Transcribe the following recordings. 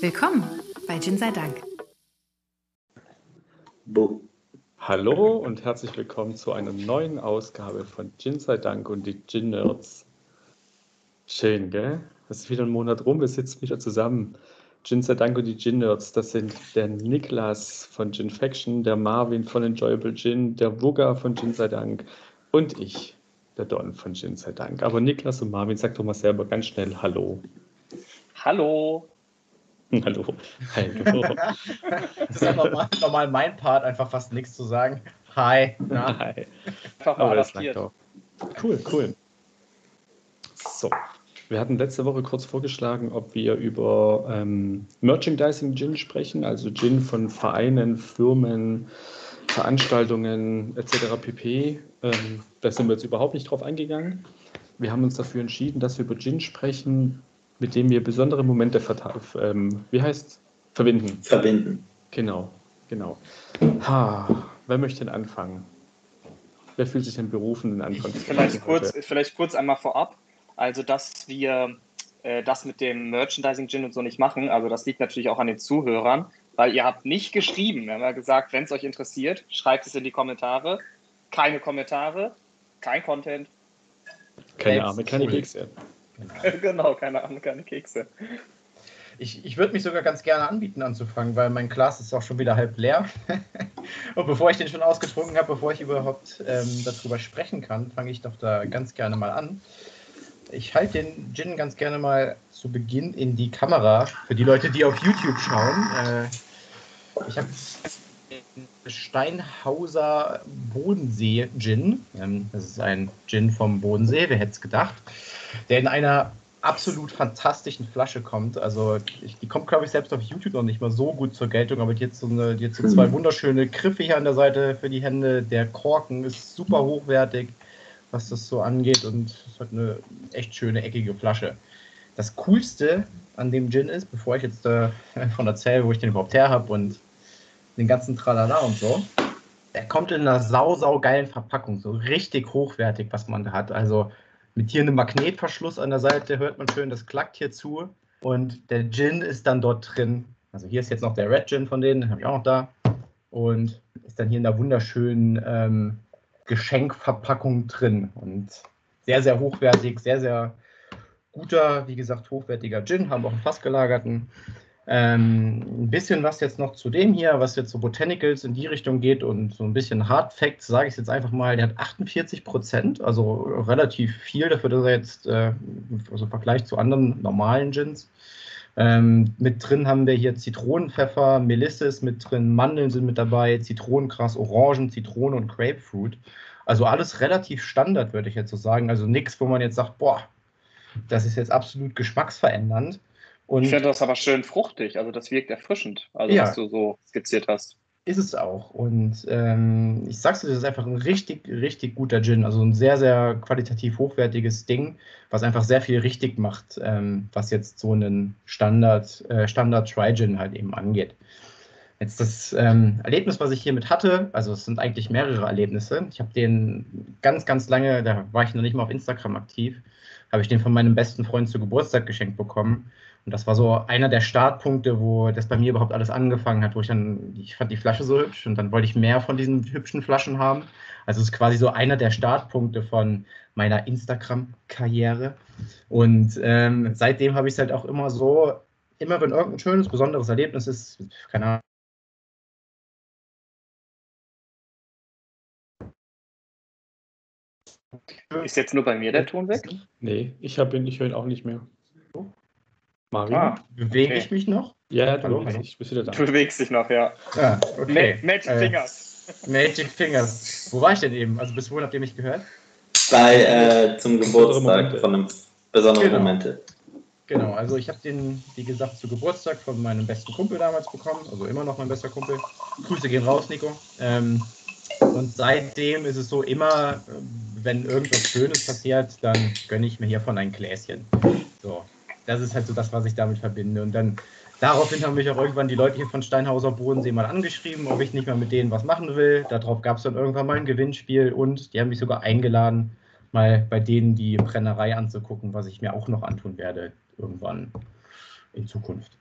Willkommen bei Gin sei Dank. Bo. Hallo und herzlich willkommen zu einer neuen Ausgabe von Gin sei Dank und die Gin Nerds. Schön, gell? Es ist wieder ein Monat rum, wir sitzen wieder zusammen. Gin sei Dank und die Gin Nerds, das sind der Niklas von Gin Faction, der Marvin von Enjoyable Gin, der Wugga von Gin sei Dank und ich, der Don von Gin sei Dank. Aber Niklas und Marvin, sag doch mal selber ganz schnell Hallo. Hallo. Hallo. Hallo. das ist ja normal, normal, mein Part, einfach fast nichts zu sagen. Hi. Na? Hi. Einfach mal Aber. Cool, cool. So. Wir hatten letzte Woche kurz vorgeschlagen, ob wir über ähm, Merchandising Gin sprechen, also Gin von Vereinen, Firmen, Veranstaltungen etc. pp. Ähm, da sind wir jetzt überhaupt nicht drauf eingegangen. Wir haben uns dafür entschieden, dass wir über Gin sprechen, mit dem wir besondere Momente ähm, wie heißt verbinden. Verbinden. Genau, genau. Ha, wer möchte denn anfangen? Wer fühlt sich denn berufen, den Anfang zu vielleicht kurz, vielleicht kurz einmal vorab. Also, dass wir äh, das mit dem Merchandising-Gin und so nicht machen, also das liegt natürlich auch an den Zuhörern, weil ihr habt nicht geschrieben. Wir haben ja gesagt, wenn es euch interessiert, schreibt es in die Kommentare. Keine Kommentare, kein Content. Keine Arme, keine Kekse. Genau. keine Ahnung, keine Kekse. Ich, ich würde mich sogar ganz gerne anbieten anzufangen, weil mein Glas ist auch schon wieder halb leer. Und bevor ich den schon ausgetrunken habe, bevor ich überhaupt ähm, darüber sprechen kann, fange ich doch da ganz gerne mal an. Ich halte den Gin ganz gerne mal zu Beginn in die Kamera für die Leute, die auf YouTube schauen. Äh, ich habe Steinhauser Bodensee Gin. Ähm, das ist ein Gin vom Bodensee, wer hätte es gedacht der in einer absolut fantastischen Flasche kommt. Also ich, die kommt, glaube ich, selbst auf YouTube noch nicht mal so gut zur Geltung, aber jetzt so, eine, jetzt so zwei mhm. wunderschöne Griffe hier an der Seite für die Hände. Der Korken ist super hochwertig, was das so angeht und es hat eine echt schöne eckige Flasche. Das Coolste an dem Gin ist, bevor ich jetzt äh, davon erzähle, wo ich den überhaupt her habe und den ganzen Tralala und so, der kommt in einer sau, sau geilen Verpackung, so richtig hochwertig, was man da hat. Also mit hier einem Magnetverschluss an der Seite, hört man schön, das klackt hier zu. Und der Gin ist dann dort drin. Also hier ist jetzt noch der Red Gin von denen, den habe ich auch noch da. Und ist dann hier in der wunderschönen ähm, Geschenkverpackung drin. Und sehr, sehr hochwertig, sehr, sehr guter, wie gesagt, hochwertiger Gin. Haben auch einen Fass gelagerten. Ähm, ein bisschen was jetzt noch zu dem hier, was jetzt so Botanicals in die Richtung geht und so ein bisschen Hard Facts, sage ich jetzt einfach mal, der hat 48 Prozent, also relativ viel dafür, dass er jetzt, äh, also im Vergleich zu anderen normalen Gins. Ähm, mit drin haben wir hier Zitronenpfeffer, Melisses mit drin, Mandeln sind mit dabei, Zitronengras, Orangen, Zitrone und Grapefruit. Also alles relativ Standard, würde ich jetzt so sagen. Also nichts, wo man jetzt sagt, boah, das ist jetzt absolut geschmacksverändernd. Und ich finde das aber schön fruchtig, also das wirkt erfrischend, also ja, was du so skizziert hast. Ist es auch. Und ähm, ich sag's dir, das ist einfach ein richtig, richtig guter Gin. Also ein sehr, sehr qualitativ hochwertiges Ding, was einfach sehr viel richtig macht, ähm, was jetzt so einen Standard, äh, Standard Tri-Gin halt eben angeht. Jetzt das ähm, Erlebnis, was ich hiermit hatte, also es sind eigentlich mehrere Erlebnisse. Ich habe den ganz, ganz lange, da war ich noch nicht mal auf Instagram aktiv, habe ich den von meinem besten Freund zu Geburtstag geschenkt bekommen. Und das war so einer der Startpunkte, wo das bei mir überhaupt alles angefangen hat, wo ich dann, ich fand die Flasche so hübsch und dann wollte ich mehr von diesen hübschen Flaschen haben. Also es ist quasi so einer der Startpunkte von meiner Instagram-Karriere. Und ähm, seitdem habe ich es halt auch immer so, immer wenn irgendein schönes, besonderes Erlebnis ist, keine Ahnung, Ist jetzt nur bei mir der Ton weg? Nee, ich habe ihn, ich höre ihn auch nicht mehr. Mario? Ah, bewege okay. ich mich noch? Ja, du Hallo, bewegst, bist wieder da. Du bewegst dich noch, ja. Ah, okay. Ma Magic äh, Fingers. Magic Fingers. Wo war ich denn eben? Also bis wohin habt ihr mich gehört? Bei äh, zum Geburtstag von einem besonderen genau. Momente. Genau, also ich habe den, wie gesagt, zu Geburtstag von meinem besten Kumpel damals bekommen, also immer noch mein bester Kumpel. Grüße gehen raus, Nico. Ähm, und seitdem ist es so, immer, wenn irgendwas Schönes passiert, dann gönne ich mir hiervon ein Gläschen. So, das ist halt so das, was ich damit verbinde. Und dann daraufhin haben mich auch irgendwann die Leute hier von Steinhauser Bodensee mal angeschrieben, ob ich nicht mehr mit denen was machen will. Darauf gab es dann irgendwann mal ein Gewinnspiel und die haben mich sogar eingeladen, mal bei denen die Brennerei anzugucken, was ich mir auch noch antun werde irgendwann in Zukunft.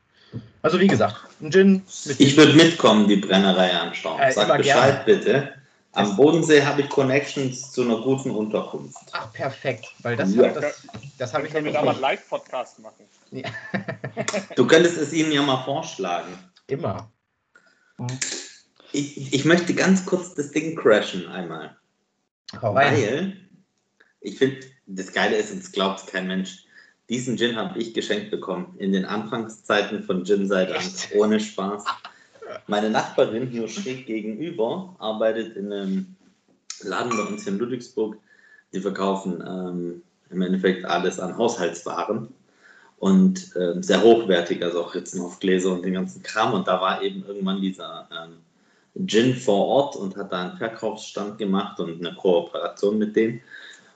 Also wie gesagt, ein Gin. ich würde mitkommen, die Brennerei anschauen. Äh, Sag Bescheid gerne. bitte. Am Bodensee habe ich Connections zu einer guten Unterkunft. Ach, perfekt. Weil das, ja. das, das habe ich nämlich da mal einen Live-Podcast machen. Ja. du könntest es ihnen ja mal vorschlagen. Immer. Ich, ich möchte ganz kurz das Ding crashen einmal. Rein. Weil ich finde, das Geile ist, und es glaubt kein Mensch, diesen Gin habe ich geschenkt bekommen in den Anfangszeiten von Gin seit Angst, ohne Spaß. Meine Nachbarin hier schräg gegenüber arbeitet in einem Laden bei uns hier in Ludwigsburg. Die verkaufen ähm, im Endeffekt alles an Haushaltswaren und äh, sehr hochwertig, also auch Ritzenhof-Gläser und den ganzen Kram. Und da war eben irgendwann dieser ähm, Gin vor Ort und hat da einen Verkaufsstand gemacht und eine Kooperation mit denen.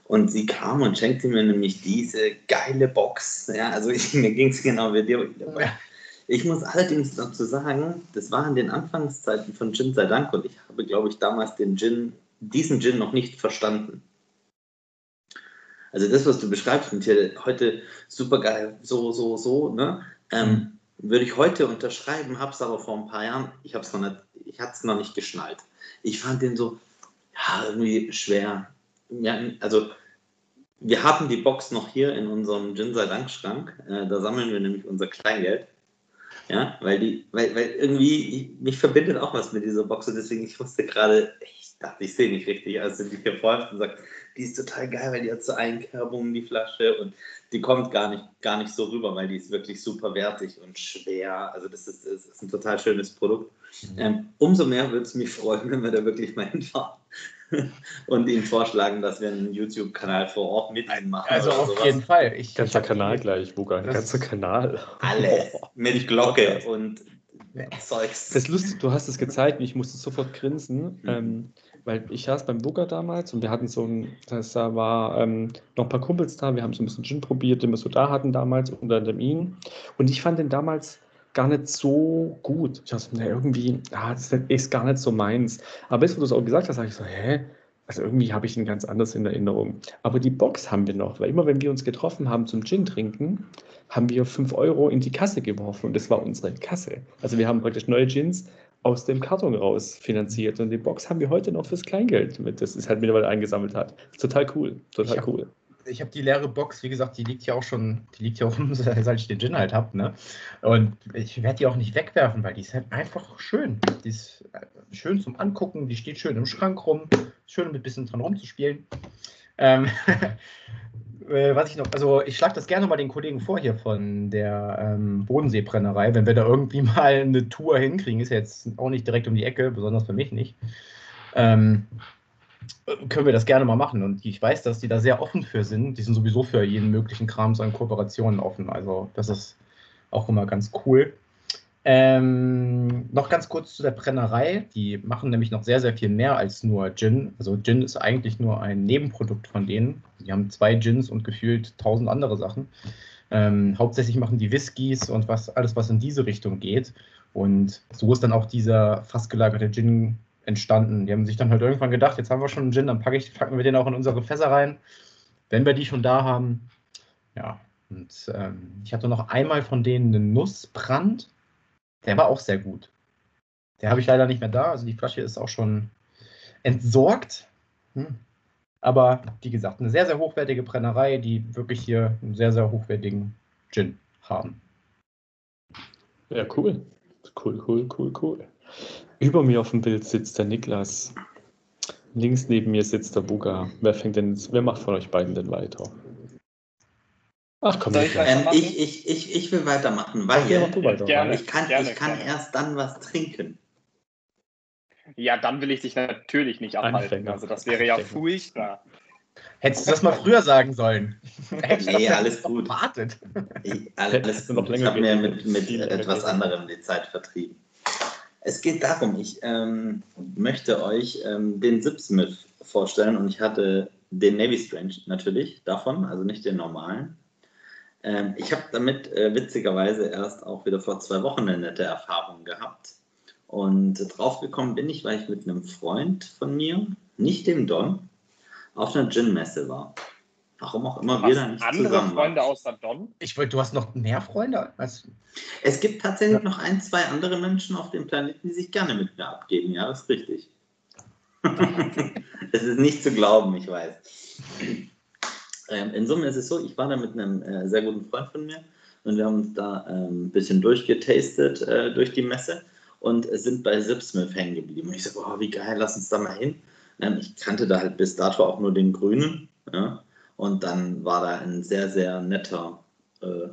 Und sie kam und schenkte mir nämlich diese geile Box. Ja, also ich, mir ging es genau wie dir. Ich muss allerdings dazu sagen, das war in den Anfangszeiten von Gin sei Dank und ich habe, glaube ich, damals den Gin, diesen Gin noch nicht verstanden. Also das, was du beschreibst, und hier heute super geil, so, so, so, ne? Ähm, mhm. würde ich heute unterschreiben, habe es aber vor ein paar Jahren, ich habe es noch nicht, ich hatte es noch nicht geschnallt. Ich fand den so, ja, irgendwie schwer. Ja, also wir haben die Box noch hier in unserem Gin sei Dank Schrank. Äh, da sammeln wir nämlich unser Kleingeld. Ja, weil die, weil, weil irgendwie, mich verbindet auch was mit dieser Box und deswegen, ich wusste gerade, ich dachte, ich sehe nicht richtig, als du die hier vorhast und sagst, die ist total geil, weil die hat so Einkerbungen, die Flasche und die kommt gar nicht, gar nicht so rüber, weil die ist wirklich super wertig und schwer. Also das ist, das ist ein total schönes Produkt. Mhm. Ähm, umso mehr würde es mich freuen, wenn wir da wirklich mal hinfahren und Ihnen vorschlagen, dass wir einen YouTube-Kanal vor Ort mit Ihnen machen. Also auf sowas. jeden Fall. Ich, ganzer Kanal gleich, Buga. Ein ganzer Kanal. Alles. Mit Glocke und Zeugs. Das ist lustig, du hast es gezeigt und ich musste sofort grinsen. Mhm. Ähm, weil ich saß beim Booker damals und wir hatten so ein, das da war ähm, noch ein paar Kumpels da, wir haben so ein bisschen Gin probiert, den wir so da hatten damals unter dem ihn. Und ich fand den damals gar nicht so gut. Ich dachte, ne, irgendwie, ah, das ist gar nicht so meins. Aber jetzt, wo du es auch gesagt hast, sage ich so, hä? Also irgendwie habe ich ihn ganz anders in Erinnerung. Aber die Box haben wir noch, weil immer wenn wir uns getroffen haben zum Gin trinken, haben wir 5 Euro in die Kasse geworfen und das war unsere Kasse. Also wir haben praktisch neue Gins aus dem Karton raus finanziert und die Box haben wir heute noch fürs Kleingeld mit, das es halt mittlerweile eingesammelt hat. Total cool, total cool ich habe die leere Box, wie gesagt, die liegt ja auch schon, die liegt ja auch seit ich den Gin halt habe, ne? Und ich werde die auch nicht wegwerfen, weil die ist halt einfach schön. Die ist äh, schön zum Angucken, die steht schön im Schrank rum, schön mit ein bisschen dran rumzuspielen. Ähm, äh, was ich noch, also ich schlage das gerne mal den Kollegen vor hier von der ähm, Bodenseebrennerei, wenn wir da irgendwie mal eine Tour hinkriegen, ist ja jetzt auch nicht direkt um die Ecke, besonders für mich nicht. Ähm, können wir das gerne mal machen. Und ich weiß, dass die da sehr offen für sind. Die sind sowieso für jeden möglichen Kram an Kooperationen offen. Also das ist auch immer ganz cool. Ähm, noch ganz kurz zu der Brennerei. Die machen nämlich noch sehr, sehr viel mehr als nur Gin. Also Gin ist eigentlich nur ein Nebenprodukt von denen. Die haben zwei Gins und gefühlt tausend andere Sachen. Ähm, hauptsächlich machen die Whiskys und was, alles, was in diese Richtung geht. Und so ist dann auch dieser fast gelagerte Gin entstanden. Die haben sich dann halt irgendwann gedacht, jetzt haben wir schon einen Gin, dann packe ich, packen wir den auch in unsere Fässer rein, wenn wir die schon da haben. Ja, und ähm, ich hatte noch einmal von denen einen Nussbrand. Der war auch sehr gut. Der habe ich leider nicht mehr da. Also die Flasche ist auch schon entsorgt. Hm. Aber wie gesagt, eine sehr, sehr hochwertige Brennerei, die wirklich hier einen sehr, sehr hochwertigen Gin haben. Ja, cool. Cool, cool, cool, cool. Über mir auf dem Bild sitzt der Niklas. Links neben mir sitzt der Buga. Wer fängt denn, wer macht von euch beiden denn weiter? Ach komm, ich, ähm, ich, ich, ich, ich will weitermachen, weil ja, weiter, gerne, ich kann, gerne, ich kann gerne. erst dann was trinken. Ja, dann will ich dich natürlich nicht abhalten. Anfänger. Also das wäre ja furchtbar. Hättest du das mal früher sagen sollen? nee, alles gut. Wartet. Ich, alles gut. Ich habe mir mit, mit etwas anderem die Zeit vertrieben. Es geht darum, ich ähm, möchte euch ähm, den Zipsmith vorstellen und ich hatte den Navy Strange natürlich davon, also nicht den normalen. Ähm, ich habe damit äh, witzigerweise erst auch wieder vor zwei Wochen eine nette Erfahrung gehabt. Und draufgekommen bin ich, weil ich mit einem Freund von mir, nicht dem Don, auf einer Gin-Messe war. Warum auch immer wir da nicht andere zusammen Freunde außer Don? Ich wollte, du hast noch mehr Freunde? Als... Es gibt tatsächlich ja. noch ein, zwei andere Menschen auf dem Planeten, die sich gerne mit mir abgeben. Ja, das ist richtig. Es ist nicht zu glauben, ich weiß. Ähm, in Summe ist es so, ich war da mit einem äh, sehr guten Freund von mir und wir haben uns da ähm, ein bisschen durchgetastet äh, durch die Messe und sind bei Zipsmith hängen geblieben. Und ich so, oh, wie geil, lass uns da mal hin. Ähm, ich kannte da halt bis dato auch nur den Grünen. Ja? Und dann war da ein sehr, sehr netter äh,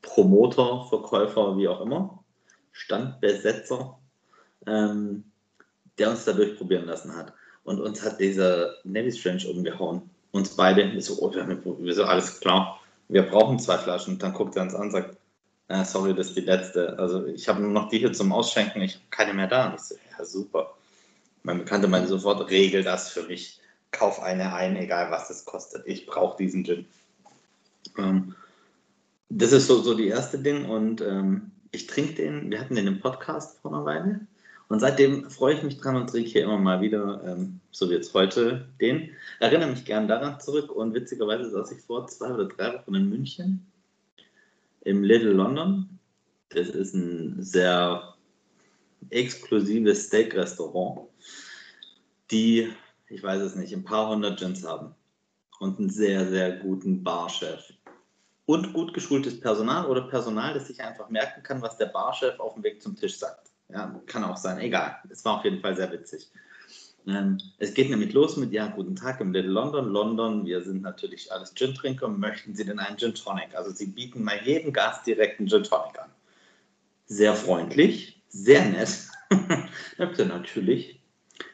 Promoter, Verkäufer, wie auch immer, Standbesetzer, ähm, der uns da durchprobieren lassen hat. Und uns hat dieser Navy Strange umgehauen. Uns beide, so, oh, wir so, alles klar, wir brauchen zwei Flaschen. Dann guckt er uns an und sagt, äh, sorry, das ist die letzte. Also ich habe nur noch die hier zum Ausschenken, ich habe keine mehr da. Und ich so, ja, super. Mein Bekannter meinte sofort, regel das für mich. Kauf eine ein, egal was es kostet. Ich brauche diesen Gin. Ähm, das ist so, so die erste Ding und ähm, ich trinke den, wir hatten den im Podcast vor einer Weile und seitdem freue ich mich dran und trinke hier immer mal wieder, ähm, so wie jetzt heute, den. Erinnere mich gern daran zurück und witzigerweise saß ich vor zwei oder drei Wochen in München im Little London. Das ist ein sehr exklusives Steak-Restaurant, die, ich weiß es nicht, ein paar hundert Gins haben und einen sehr, sehr guten Barchef. Und gut geschultes Personal oder Personal, das sich einfach merken kann, was der Barchef auf dem Weg zum Tisch sagt. Ja, kann auch sein, egal. Es war auf jeden Fall sehr witzig. Ähm, es geht nämlich los mit, ja, guten Tag im Little London. London, wir sind natürlich alles Gin-Trinker. Möchten Sie denn einen Gin Tonic? Also Sie bieten mal jedem Gast direkt einen Gin Tonic an. Sehr freundlich, sehr nett. natürlich.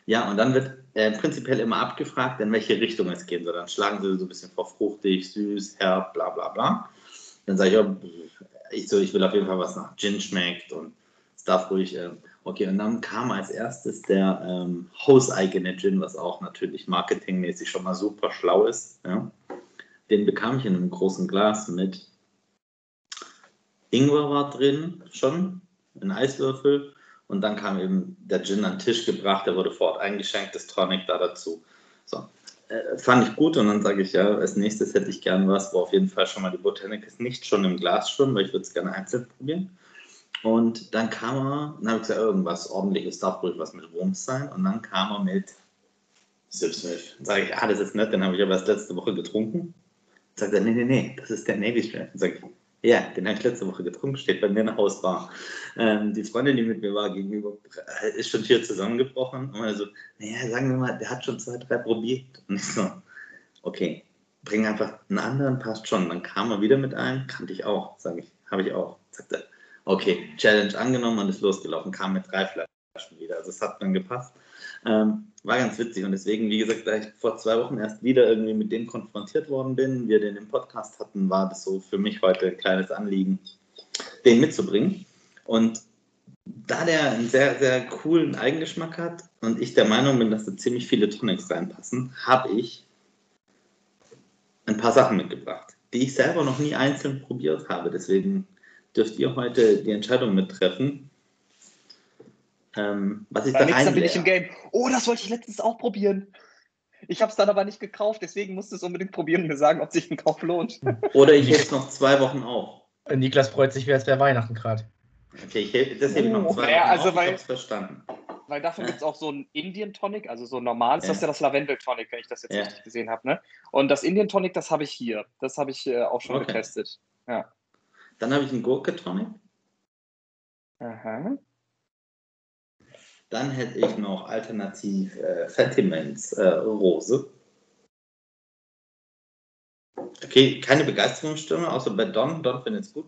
Ja, und dann wird äh, prinzipiell immer abgefragt, in welche Richtung es gehen soll. Dann schlagen Sie so ein bisschen vor fruchtig, süß, herb, bla bla bla. Dann sage ich, oh, ich, so, ich will auf jeden Fall was nach Gin schmeckt und es darf ruhig äh, Okay, und dann kam als erstes der ähm, hauseigene Gin, was auch natürlich marketingmäßig schon mal super schlau ist. Ja. Den bekam ich in einem großen Glas mit Ingwer war drin schon, ein Eiswürfel. Und dann kam eben der Gin an den Tisch gebracht, der wurde vor Ort eingeschenkt, das Tonic da dazu. So, äh, fand ich gut und dann sage ich ja, als nächstes hätte ich gern was, wo auf jeden Fall schon mal die Botanik ist, nicht schon im Glas schwimmen, weil ich würde es gerne einzeln probieren. Und dann kam er, dann habe ich gesagt, irgendwas ordentliches darf ruhig was mit Wurms sein. Und dann kam er mit Sipsmilch. Dann sage ich, ah, das ist nett, den habe ich aber erst letzte Woche getrunken. Dann sagt er, nee, nee, nee, das ist der Navy Strand. Dann sage ich, ja, den habe ich letzte Woche getrunken, steht bei mir in der Hausbar. Ähm, die Freundin, die mit mir war, gegenüber, äh, ist schon hier zusammengebrochen. Und also, naja, sagen wir mal, der hat schon zwei, drei probiert. Und ich so, okay, bring einfach einen anderen, passt schon. Dann kam er wieder mit einem, kannte ich auch, sage ich, habe ich auch. Sagt er, Okay, Challenge angenommen und ist losgelaufen, kam mit drei Flaschen wieder. Also es hat dann gepasst. Ähm, war ganz witzig und deswegen, wie gesagt, da ich vor zwei Wochen erst wieder irgendwie mit dem konfrontiert worden bin, wir den im Podcast hatten, war das so für mich heute ein kleines Anliegen, den mitzubringen. Und da der einen sehr, sehr coolen Eigengeschmack hat und ich der Meinung bin, dass da ziemlich viele Tonics reinpassen, habe ich ein paar Sachen mitgebracht, die ich selber noch nie einzeln probiert habe. Deswegen dürft ihr heute die Entscheidung mittreffen. Ähm, was ich dann nächstes bin ich im Game. Oh, das wollte ich letztens auch probieren. Ich habe es dann aber nicht gekauft, deswegen musst du es unbedingt probieren und mir sagen, ob sich ein Kauf lohnt. Oder ich hebe es noch zwei Wochen auf. Niklas freut sich, wie es wäre Weihnachten gerade. Okay, ich heb, das hebe ich noch zwei ja, Wochen also auf. Weil, ich verstanden. Weil davon gibt es auch so ein Indian Tonic, also so normales, ja. das ist ja das Lavendel Tonic, wenn ich das jetzt ja. richtig gesehen habe. Ne? Und das Indian Tonic, das habe ich hier. Das habe ich äh, auch schon okay. getestet. Ja. Dann habe ich einen Gurke-Tonic. Aha. Dann hätte ich noch alternativ äh, Fettiments äh, Rose. Okay, keine Begeisterungsstimme, außer bei Don. Don findet es gut.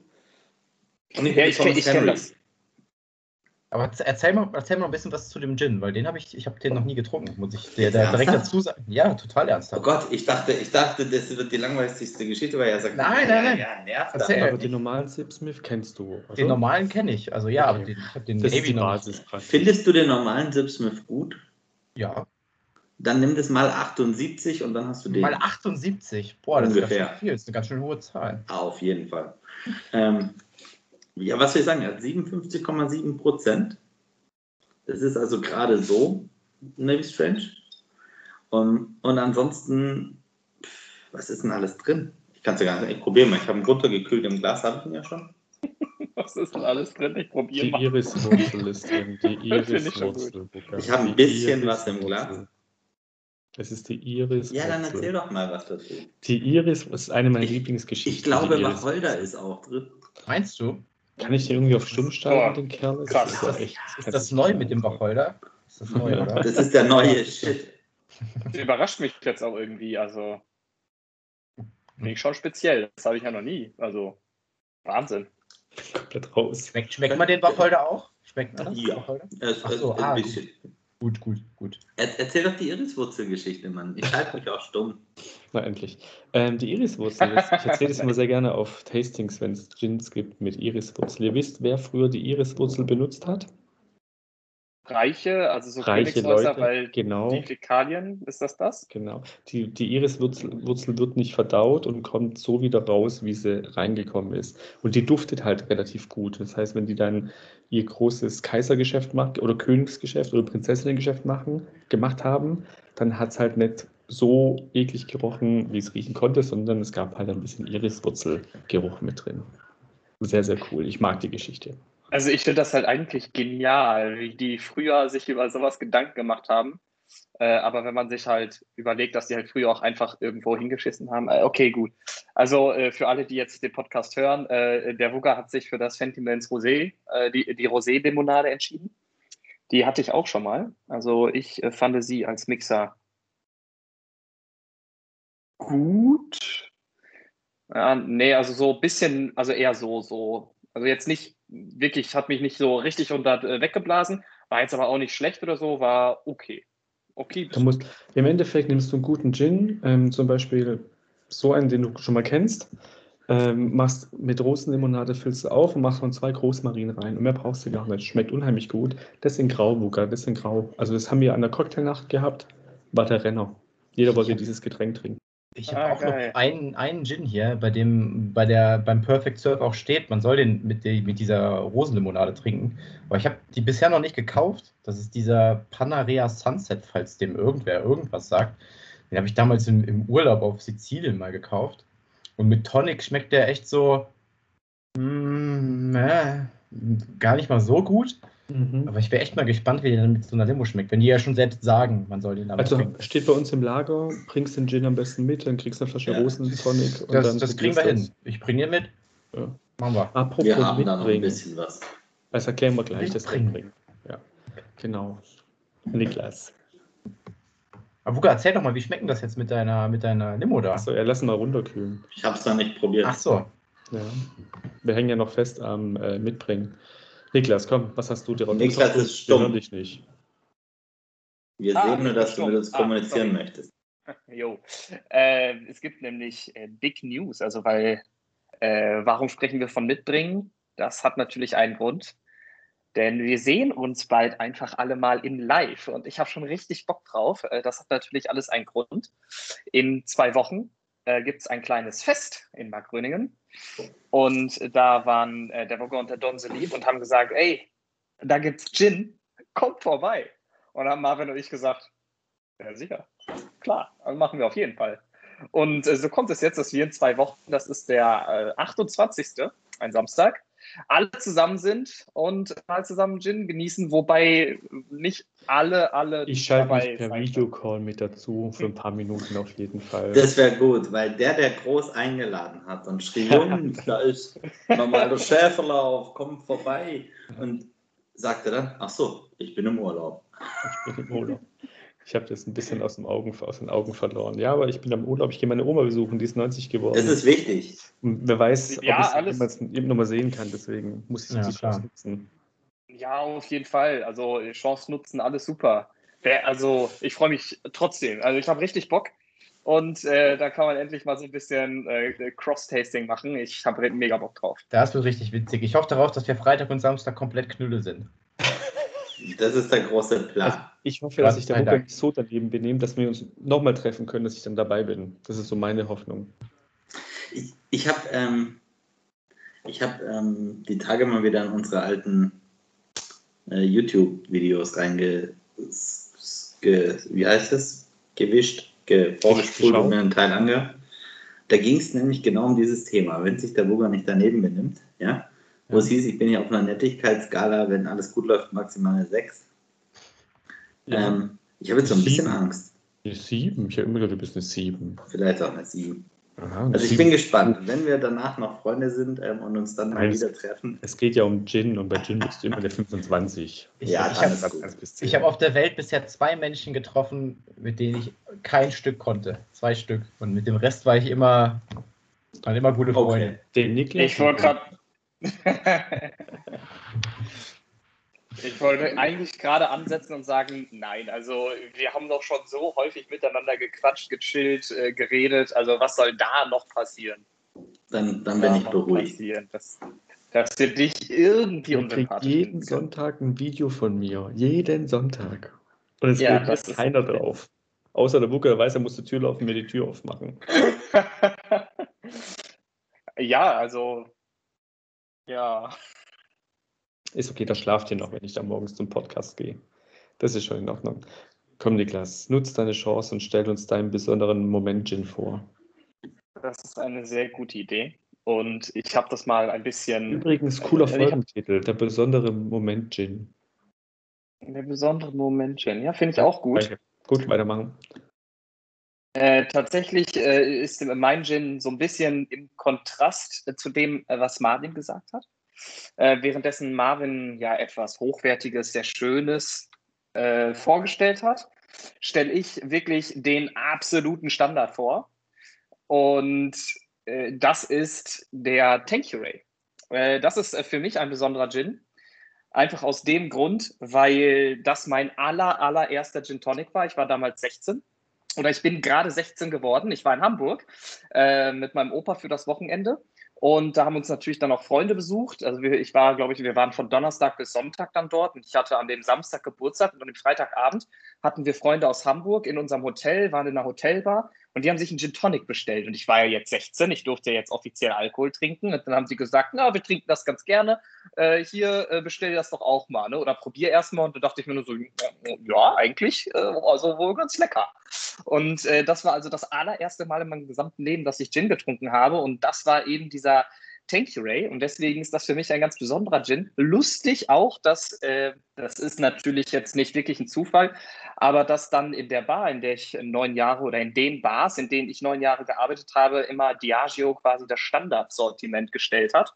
Und ich, ja, ich, ich kenne das. Aber erzähl mal, erzähl mal ein bisschen was zu dem Gin, weil den habe ich, ich habe den noch nie getrunken, muss ich dir direkt dazu sagen. Ja, total ernsthaft. Oh Gott, ich dachte, ich dachte, das wird die langweiligste Geschichte, weil er sagt, nein, nein, nein. Ja, nervt erzähl, aber den normalen Sip Smith kennst du. Also? Den normalen kenne ich, also ja, okay. aber den, ich habe den das Navy Basis Findest du den normalen Sip Smith gut? Ja. Dann nimm das mal 78 und dann hast du den. Mal 78? Boah, das Ungefähr. ist ganz schön viel, das ist eine ganz schön hohe Zahl. Auf jeden Fall. ähm, ja, was wir sagen, er hat 57,7 Prozent. Das ist also gerade so Navy Strange. Um, und ansonsten Was ist denn alles drin? Ich kann es ja gar nicht. Ich probiere mal. Ich habe ihn runtergekühlt im Glas, habe ich ihn ja schon. Was ist denn alles drin? Ich probiere Die mal. Iriswurzel ist drin. Die Iriswurzel. Ich habe ein Die bisschen was im. Glas. Es ist die Iriswurzel. Ja, dann erzähl doch mal was dazu. Die Iris ist eine meiner Ich- Lieblingsgeschichten. Ich glaube, die Iris- Wacholder ist auch drin. Meinst du? Kann ich den irgendwie auf Stumm stellen, Oh, den Kerl? Das krass. ist ja echt- Ist das neu mit dem Wacholder? Ist das neu, oder? Das ist der neue Shit. Das überrascht mich jetzt auch irgendwie. Also, finde ich schon speziell. Das habe ich ja noch nie. Also, Wahnsinn. Komplett raus. Schmeckt, schmeckt man den Wacholder auch? Schmeckt man das? Ja. Wacholder? Es, Ach so, ah, ein bisschen. Gut, gut, gut. Er, erzähl doch die Iriswurzelgeschichte, Mann. Ich halte mich auch stumm. Na endlich. Ähm, die Iriswurzel, ich erzähle das immer sehr gerne auf Tastings, wenn es Gins gibt mit Iriswurzel. Ihr wisst, wer früher die Iriswurzel benutzt hat? Reiche, also so Reiche Leute, weil genau. die Fäkalien, ist das das? Genau. Die, die Iriswurzel Wurzel wird nicht verdaut und kommt so wieder raus, wie sie reingekommen ist. Und die duftet halt relativ gut. Das heißt, wenn die dann ihr großes Kaisergeschäft machen oder Königsgeschäft oder Prinzessinnengeschäft machen, gemacht haben, dann hat es halt nicht so eklig gerochen, wie es riechen konnte, sondern es gab halt ein bisschen Iriswurzelgeruch mit drin. Sehr, sehr cool. Ich mag die Geschichte. Also ich finde das halt eigentlich genial, wie die früher sich über sowas Gedanken gemacht haben. Äh, aber wenn man sich halt überlegt, dass die halt früher auch einfach irgendwo hingeschissen haben, äh, okay, gut. Also äh, für alle, die jetzt den Podcast hören, äh, der Wugger hat sich für das Sentiments Rosé, äh, die, die Rosé-Limonade entschieden. Die hatte ich auch schon mal. Also ich äh, fand sie als Mixer gut. Ja, nee, also so ein bisschen, also eher so, so. Also jetzt nicht wirklich, hat mich nicht so richtig unter äh, weggeblasen, war jetzt aber auch nicht schlecht oder so, war okay. Okay. Du musst, Im Endeffekt nimmst du einen guten Gin, ähm, zum Beispiel so einen, den du schon mal kennst, ähm, machst mit Rosenlimonade, füllst du auf und machst von zwei Großmarinen rein. Und mehr brauchst du gar nicht. Schmeckt unheimlich gut. Das sind Grauwucker, das sind Grau. Also das haben wir an der Cocktailnacht gehabt, war der Renner. Jeder wollte dieses Getränk trinken. Ich habe Ah, auch geil. noch einen, einen Gin hier, bei dem bei der, beim Perfect Surf auch steht, man soll den mit, der, mit dieser Rosenlimonade trinken. Aber ich habe die bisher noch nicht gekauft. Das ist dieser Panarea Sunset, falls dem irgendwer irgendwas sagt. Den habe ich damals im, im Urlaub auf Sizilien mal gekauft. Und mit Tonic schmeckt der echt so mm, äh, gar nicht mal so gut. Aber ich wäre echt mal gespannt, wie der dann mit so einer Limo schmeckt. Wenn die ja schon selbst sagen, man soll den aber Also trinken. steht bei uns im Lager, bringst den Gin am besten mit, dann kriegst du eine Flasche Ja. Rosentonic. und Das, dann das kriegen wir probierst hin. Ich bringe den mit. Ja. Machen wir. das. Apropos Wir haben da noch ein mitbringen. bisschen was. Das erklären wir gleich, das Mitbringen. mitbringen. Ja, genau. Niklas. Aber Wuka, erzähl doch mal, wie schmeckt denn das jetzt mit deiner, mit deiner Limo da? Achso, ja, lass ihn mal runterkühlen. Ich habe es noch nicht probiert. Ach so. Ja. Wir hängen ja noch fest am äh, Mitbringen. Niklas, komm, was hast du dir Niklas ist stumm. dich nicht. Wir Ah, sehen nur, dass du mit uns ah, kommunizieren sorry. möchtest. Jo. Äh, es gibt nämlich äh, Big News, also weil, äh, warum sprechen wir von Mitbringen? Das hat natürlich einen Grund. Denn wir sehen uns bald einfach alle mal in Live und ich habe schon richtig Bock drauf. Äh, Das hat natürlich alles einen Grund. In zwei Wochen äh, gibt es ein kleines Fest in Markgröningen und da waren äh, der Wogger und der Don so lieb und haben gesagt, ey, da gibt's Gin, kommt vorbei. Und haben Marvin und ich gesagt, ja sicher, klar, machen wir auf jeden Fall. Und äh, so kommt es jetzt, dass wir in zwei Wochen, das ist der äh, 28., ein Samstag, alle zusammen sind und mal zusammen Gin genießen, wobei nicht alle, alle Ich schalte dabei mich per Videocall mit dazu, für ein paar Minuten auf jeden Fall. Das wäre gut, weil der, der groß eingeladen hat und schrie, Jungs, da ist nochmal der Schäferlauf, kommt vorbei. Und sagte dann, ach so, ich bin im Urlaub. Ich bin im Urlaub. Ich habe das ein bisschen aus, dem Augen, aus den Augen verloren. Ja, aber ich bin am Urlaub, ich gehe meine Oma besuchen, die ist 90 geworden. Das ist wichtig. Und wer weiß, ob Ja, ich sie alles- jemals eben nochmal sehen kann, deswegen muss ich Ja, die. Chance nutzen. Ja, auf jeden Fall. Also Chance nutzen, alles super. Also ich freue mich trotzdem. Also ich habe richtig Bock. Und äh, da kann man endlich mal so ein bisschen äh, Cross-Tasting machen. Ich habe mega Bock drauf. Das wird richtig witzig. Ich hoffe darauf, dass wir Freitag und Samstag komplett Knülle sind. Das ist der große Also, Plan. ich hoffe, dass sich der Dank. nicht so daneben benimmt, dass wir uns nochmal treffen können, dass ich dann dabei bin. Das ist so meine Hoffnung. Ich, ich habe ähm, ich hab, ähm, die Tage mal wieder in unsere alten äh, YouTube-Videos reinge... wie heißt es? Gewischt, ge, vorgespult und mir einen Teil angehört. Da ging es nämlich genau um dieses Thema, wenn sich der Burger nicht daneben benimmt, ja. Wo es hieß, ich bin ja auf einer Nettigkeitsskala, wenn alles gut läuft, maximal eine 6. Ja. Ähm, ich habe jetzt so ein bisschen Angst. Eine 7? Ich habe immer gedacht, du bist eine 7. Vielleicht auch eine 7. Aha, also ich bin gespannt, wenn wir danach noch Freunde sind ähm, und uns dann mal wieder treffen. Es geht ja um Gin und bei Gin bist du immer der 25. Ich, ja, ich habe hab auf der Welt bisher zwei Menschen getroffen, mit denen ich kein Stück konnte. Zwei Stück. Und mit dem Rest war ich immer, waren immer gute Freunde. Okay. Den Niklas. Ich wollte gerade. Ich wollte eigentlich gerade ansetzen und sagen, nein, also wir haben doch schon so häufig miteinander gequatscht, gechillt, äh, geredet. Also was soll da noch passieren? Dann, dann bin ich beruhigt. Dass, dass wir dich irgendwie unsympathisch jeden Sonntag ein Video von mir. Jeden Sonntag. Und es ja, reagiert keiner drauf. Außer der Bucke, der weiß, er muss die Tür laufen, mir die Tür aufmachen. ja, also ja. Ist okay, da schlaft ihr noch, wenn ich dann morgens zum Podcast gehe. Das ist schon in Ordnung. Komm, Niklas, nutz deine Chance und stell uns deinen besonderen Moment Gin vor. Das ist eine sehr gute Idee. Und ich habe das mal ein bisschen. Übrigens, cooler äh, Folgentitel: Der besondere Moment Gin. Der besondere Moment Gin, ja, finde ich auch gut. Gut, weitermachen. Äh, tatsächlich äh, ist mein Gin so ein bisschen im Kontrast äh, zu dem, äh, was Marvin gesagt hat. Äh, währenddessen Marvin ja etwas Hochwertiges, sehr Schönes vorgestellt hat, stelle ich wirklich den absoluten Standard vor. Und das ist der Tanqueray. Äh, das ist für mich ein besonderer Gin. Einfach aus dem Grund, weil das mein aller, allererster Gin Tonic war. Ich war damals 16 oder ich bin gerade 16 geworden. Ich war in Hamburg äh, mit meinem Opa für das Wochenende und da haben uns natürlich dann auch Freunde besucht. Also wir, ich war, glaube ich, wir waren von Donnerstag bis Sonntag dann dort. Und ich hatte an dem Samstag Geburtstag und am Freitagabend hatten wir Freunde aus Hamburg in unserem Hotel, waren in einer Hotelbar und die haben sich einen Gin Tonic bestellt. Und ich war ja jetzt 16, ich durfte ja jetzt offiziell Alkohol trinken. Und dann haben sie gesagt, na, wir trinken das ganz gerne. Äh, hier äh, bestell das doch auch mal, ne? Oder probier erstmal. Und da dachte ich mir nur so, ja, eigentlich, äh, also wohl ganz lecker. Und äh, das war also das allererste Mal in meinem gesamten Leben, dass ich Gin getrunken habe. Und das war eben dieser Tanqueray und deswegen ist das für mich ein ganz besonderer Gin. Lustig auch, dass äh, das ist natürlich jetzt nicht wirklich ein Zufall, aber dass dann in der Bar, in der ich neun Jahre oder in den Bars, in denen ich neun Jahre gearbeitet habe, immer Diageo quasi das Standardsortiment gestellt hat.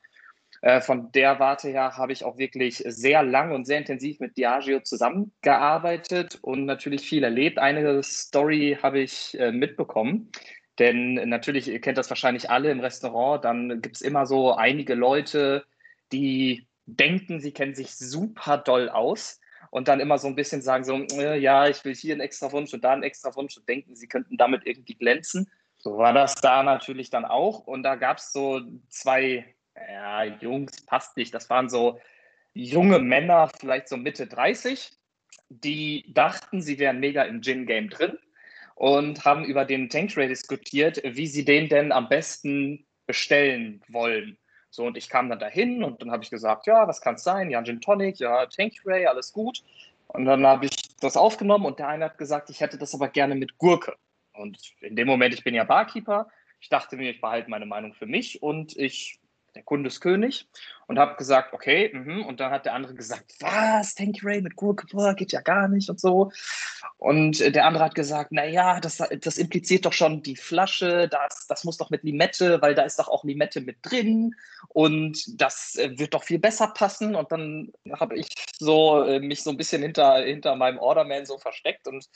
Äh, von der Warte her habe ich auch wirklich sehr lang und sehr intensiv mit Diageo zusammengearbeitet und natürlich viel erlebt. Eine Story habe ich äh, mitbekommen. Denn natürlich, ihr kennt das wahrscheinlich alle im Restaurant, dann gibt es immer so einige Leute, die denken, sie kennen sich super doll aus und dann immer so ein bisschen sagen so, äh, ja, ich will hier einen extra Wunsch und da einen extra Wunsch und denken, sie könnten damit irgendwie glänzen. So war das da natürlich dann auch. Und da gab es so zwei, ja, Jungs, passt nicht, das waren so junge Männer, vielleicht so Mitte 30, die dachten, sie wären mega im Gin-Game drin und haben über den Tanktray diskutiert, wie sie den denn am besten bestellen wollen. So, und ich kam dann dahin und dann habe ich gesagt, ja, was kann es sein? Ja, Gin Tonic, ja, Tanktray, alles gut. Und dann habe ich das aufgenommen und der eine hat gesagt, ich hätte das aber gerne mit Gurke. Und in dem Moment, ich bin ja Barkeeper, ich dachte mir, ich behalte meine Meinung für mich und ich der Kunde ist König und habe gesagt, okay, mh. und dann hat der andere gesagt, was, Thank you Ray mit Gurke, boah, geht ja gar nicht und so. Und der andere hat gesagt, naja, das, das impliziert doch schon die Flasche, das, das muss doch mit Limette, weil da ist doch auch Limette mit drin und das äh, wird doch viel besser passen. Und dann habe ich so äh, mich so ein bisschen hinter, hinter meinem Orderman so versteckt und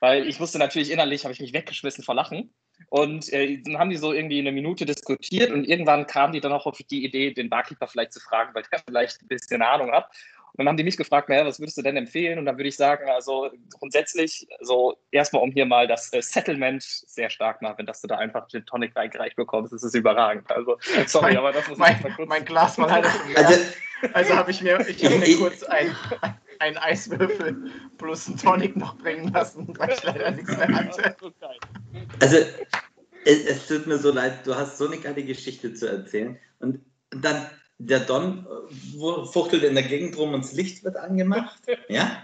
weil ich wusste natürlich innerlich, habe ich mich weggeschmissen vor Lachen. Und äh, dann haben die so irgendwie eine Minute diskutiert und irgendwann kam die dann auch auf die Idee, den Barkeeper vielleicht zu fragen, weil der vielleicht ein bisschen Ahnung hat. Und dann haben die mich gefragt, naja, was würdest du denn empfehlen? Und dann würde ich sagen, also grundsätzlich, so erstmal um hier mal das äh, Settlement sehr stark machen, dass du da einfach Gin Tonic reingereicht bekommst, das ist überragend. Also, sorry, mein, aber das muss mein, ich mal kurz. Mein Glas mal halt Also, also habe ich mir, ich hab mir kurz ein, ein Eiswürfel plus einen Tonic noch bringen lassen, weil ich leider nichts mehr hatte. Also, es, es tut mir so leid, du hast so eine geile Geschichte zu erzählen und dann der Don fuchtelt in der Gegend rum und das Licht wird angemacht, ja?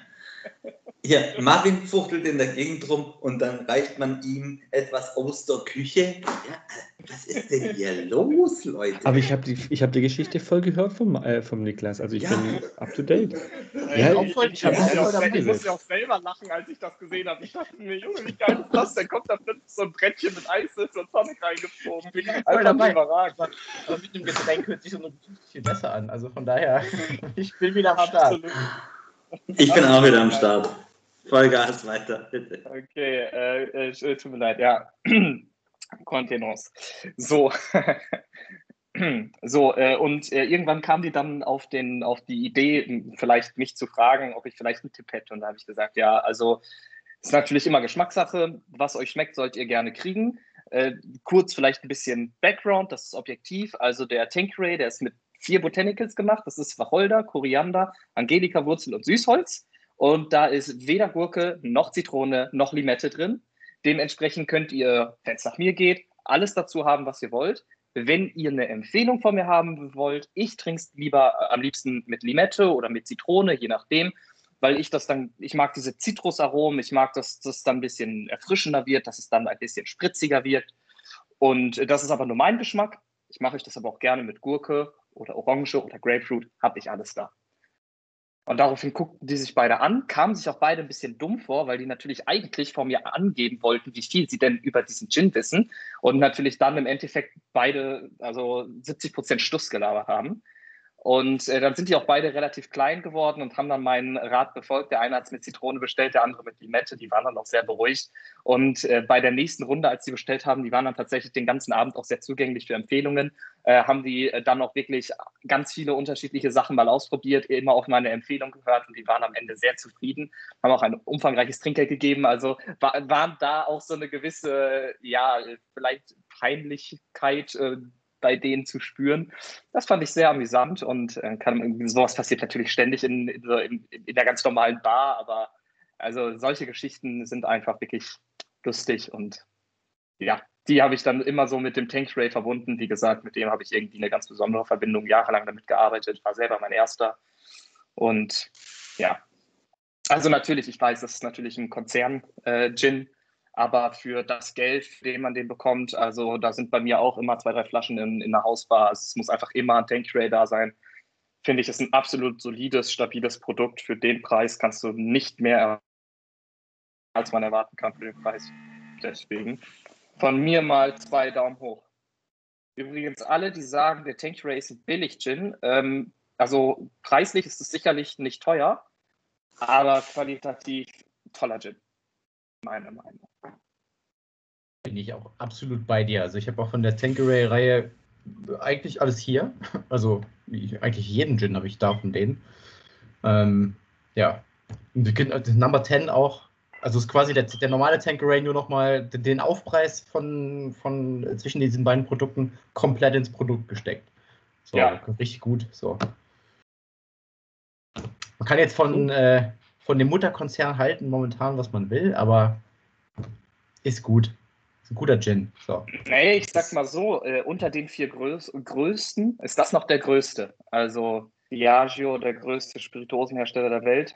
Hier, Marvin fuchtelt in der Gegend rum und dann reicht man ihm etwas aus der Küche. Ja, was ist denn hier los, Leute? Aber ich habe die, hab die Geschichte voll gehört vom, äh, vom Niklas. Also ich ja. bin up to date. Ja, ich, ich, ich, ich musste ja auch selber lachen, als ich das gesehen habe. Ich dachte mir, Junge, wie geil ist das? Dann kommt da plötzlich so ein Brettchen mit Eis und Sonic reingeflogen. Voll dabei. Überragend. Aber mit dem Getränk hört sich so eine viel besser an. Also von daher, ich bin wieder am Start. Ich bin auch wieder am Start. Vollgas weiter, bitte. Okay, äh, tut mir leid, ja. Kontenance. So. so, äh, und äh, irgendwann kam die dann auf, den, auf die Idee, vielleicht mich zu fragen, ob ich vielleicht einen Tipp hätte. Und da habe ich gesagt, ja, also ist natürlich immer Geschmackssache. Was euch schmeckt, sollt ihr gerne kriegen. Äh, kurz vielleicht ein bisschen Background, das ist objektiv. Also der Tankeray, der ist mit vier Botanicals gemacht. Das ist Wacholder, Koriander, Angelika, Wurzel und Süßholz. Und da ist weder Gurke noch Zitrone noch Limette drin. Dementsprechend könnt ihr, wenn es nach mir geht, alles dazu haben, was ihr wollt. Wenn ihr eine Empfehlung von mir haben wollt, ich trinke es lieber äh, am liebsten mit Limette oder mit Zitrone, je nachdem, weil ich das dann, ich mag diese Zitrusaromen, ich mag, dass das dann ein bisschen erfrischender wird, dass es dann ein bisschen spritziger wird. Und das ist aber nur mein Geschmack. Ich mache euch das aber auch gerne mit Gurke oder Orange oder Grapefruit, habe ich alles da. Und daraufhin guckten die sich beide an, kamen sich auch beide ein bisschen dumm vor, weil die natürlich eigentlich vor mir angeben wollten, wie viel sie denn über diesen Gin wissen. Und natürlich dann im Endeffekt beide, also 70 Prozent Stuss gelabert haben. Und äh, dann sind die auch beide relativ klein geworden und haben dann meinen Rat befolgt. Der eine hat es mit Zitrone bestellt, der andere mit Limette. Die waren dann auch sehr beruhigt. Und äh, bei der nächsten Runde, als sie bestellt haben, die waren dann tatsächlich den ganzen Abend auch sehr zugänglich für Empfehlungen. Äh, haben die äh, dann auch wirklich ganz viele unterschiedliche Sachen mal ausprobiert, immer auf meine Empfehlung gehört und die waren am Ende sehr zufrieden. Haben auch ein umfangreiches Trinkgeld gegeben. Also war, waren da auch so eine gewisse, ja, vielleicht Peinlichkeit äh, bei denen zu spüren. Das fand ich sehr amüsant und äh, kann, sowas passiert natürlich ständig in, in, in, der ganz normalen Bar, aber also solche Geschichten sind einfach wirklich lustig und ja, die habe ich dann immer so mit dem Tank Ray verbunden. Wie gesagt, mit dem habe ich irgendwie eine ganz besondere Verbindung, jahrelang damit gearbeitet, war selber mein erster und ja, also natürlich, ich weiß, das ist natürlich ein Konzern-Gin, äh, aber für das Geld, den man den bekommt, also da sind bei mir auch immer zwei, drei Flaschen in, in der Hausbar. Also es muss einfach immer ein Tanktray da sein. Finde ich, ist ein absolut solides, stabiles Produkt. Für den Preis kannst du nicht mehr als man erwarten kann für den Preis. Deswegen von mir mal zwei Daumen hoch. Übrigens, alle, die sagen, der Tanktray ist ein Billig-Gin, ähm, also preislich ist es sicherlich nicht teuer, aber qualitativ toller Gin meiner Meinung. Bin ich auch absolut bei dir. Also ich habe auch von der Tankeray-Reihe eigentlich alles hier. Also eigentlich jeden Gin habe ich da von denen. Ähm, ja. Number 10 auch. Also ist quasi der, der normale Tankeray nur nochmal den Aufpreis von, von zwischen diesen beiden Produkten komplett ins Produkt gesteckt. So, ja. richtig gut. So. Man kann jetzt von, äh, von dem Mutterkonzern halten momentan, was man will, aber ist gut. Ein guter Gin. So. Nee, ich sag mal so, äh, unter den vier Größ größten ist das noch der größte. Also Diageo, der größte Spirituosenhersteller der Welt.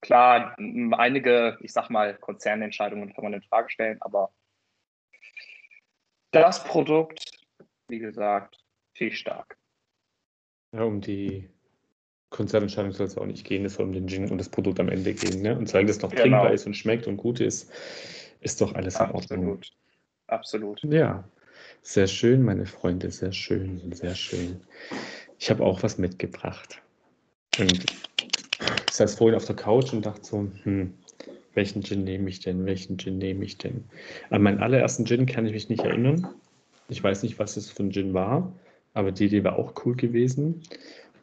Klar, einige, ich sag mal, Konzernentscheidungen kann man in Frage stellen, aber das Produkt, wie gesagt, viel stark. Ja, um die Konzernentscheidung soll es auch nicht gehen, es soll um den Gin und das Produkt am Ende gehen. Ne? Und solange das noch genau. trinkbar ist und schmeckt und gut ist, ist doch alles in Ordnung. Absolut. Ja, sehr schön, meine Freunde, sehr schön, sehr schön. Ich habe auch was mitgebracht. Und ich saß vorhin auf der Couch und dachte so, hm, welchen Gin nehme ich denn? Welchen Gin nehme ich denn? An meinen allerersten Gin kann ich mich nicht erinnern. Ich weiß nicht, was es für ein Gin war, aber die Idee war auch cool gewesen.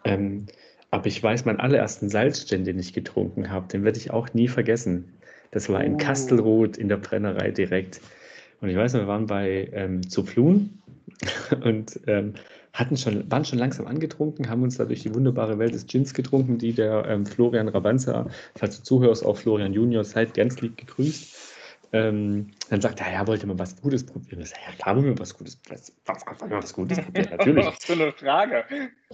Ähm, aber ich weiß, meinen allerersten Salzgin, den ich getrunken habe, den werde ich auch nie vergessen. Das war in oh. Kastelroth in der Brennerei direkt. Und ich weiß noch, wir waren bei ähm, Zuflun und ähm, hatten schon, waren schon langsam angetrunken, haben uns da durch die wunderbare Welt des Gins getrunken, die der ähm, Florian Rabanza, falls du zuhörst, auch Florian Junior, seid ganz lieb gegrüßt. Ähm, dann sagt er, ja, wollte mal was Gutes probieren. Ich sage, ja, klar, wollen wir was Gutes, was, was, was, was Gutes probieren, natürlich. Was für eine Frage.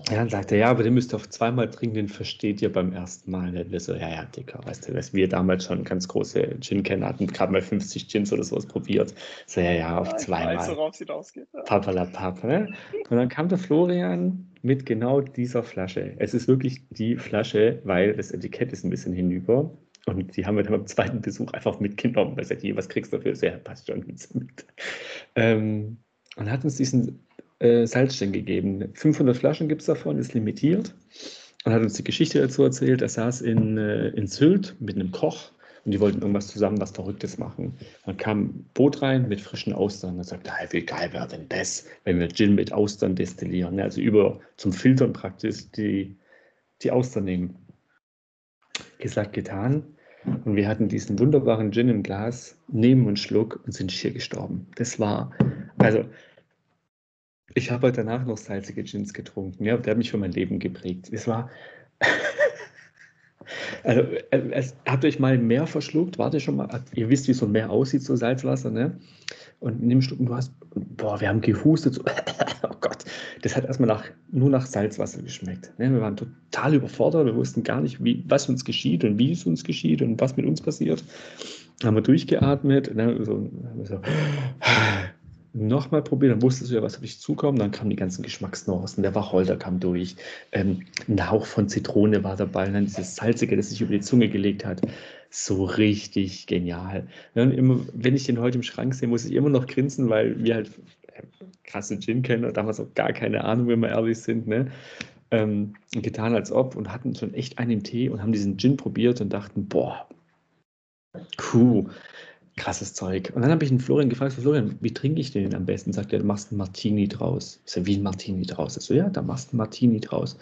Ja, dann sagt er, ja, aber den müsst ihr auf zweimal trinken, den versteht ihr beim ersten Mal nicht. Wir so, ja, ja, Dicker, weißt du, dass wir damals schon ganz große Gin-Kenner hatten, gerade mal 50 Gins oder sowas probiert. So, ja, ja, auf Ja, zweimal. weiß, worauf sie ausgeht. Ja. Papalapap, ne? Und dann kam der Florian mit genau dieser Flasche. Es ist wirklich die Flasche, weil das Etikett ist ein bisschen hinüber. Und die haben wir dann beim zweiten Besuch einfach mitgenommen, weil er die, was kriegst du dafür? Ja, passt schon mit. Ähm, und hat uns diesen äh, Salzstein gegeben. 500 Flaschen gibt es davon, ist limitiert. Und hat uns die Geschichte dazu erzählt. Er saß in, äh, in Sylt mit einem Koch und die wollten irgendwas zusammen, was Verrücktes machen. Dann kam ein Boot rein mit frischen Austern. Er sagte, hey, wie geil wäre denn das, wenn wir Gin mit Austern destillieren? ne? Also über zum Filtern praktisch die, die Austern nehmen. Gesagt, getan. Und wir hatten diesen wunderbaren Gin im Glas, nehmen einen Schluck und sind schier gestorben. Das war, also, ich habe danach noch salzige Gins getrunken. Ja, der hat mich für mein Leben geprägt. Es war, also, äh, es, habt ihr euch mal Meer verschluckt? Warte schon mal, ihr wisst, wie so ein Meer aussieht, so Salzwasser, ne? Und nimm Schluck und du hast, boah, wir haben gehustet, so, oh Gott, das hat erstmal nach, nur nach Salzwasser geschmeckt. Ne? Wir waren total überfordert, wir wussten gar nicht, wie, was uns geschieht und wie es uns geschieht und was mit uns passiert. Dann haben wir durchgeatmet, ne? so, so, nochmal probiert, dann wusstest du ja, was auf dich zukommt. Dann kamen die ganzen Geschmacksnuancen, der Wacholder kam durch, ähm, ein Hauch von Zitrone war dabei, und dann dieses Salzige, das sich über die Zunge gelegt hat. So richtig genial. Ja, und immer, wenn ich den heute im Schrank sehe, muss ich immer noch grinsen, weil wir halt äh, krasse Gin-Kenner, damals auch gar keine Ahnung, wenn wir ehrlich sind, ne? Ähm, getan als ob und hatten schon echt einen Tee und haben diesen Gin probiert und dachten, boah, puh, krasses Zeug. Und dann habe ich den Florian gefragt, Florian, wie trinke ich den am besten? Sagt er, du machst einen Martini draus. Ich sage, wie ein Martini draus? Ich so, ja, da machst du einen Martini draus.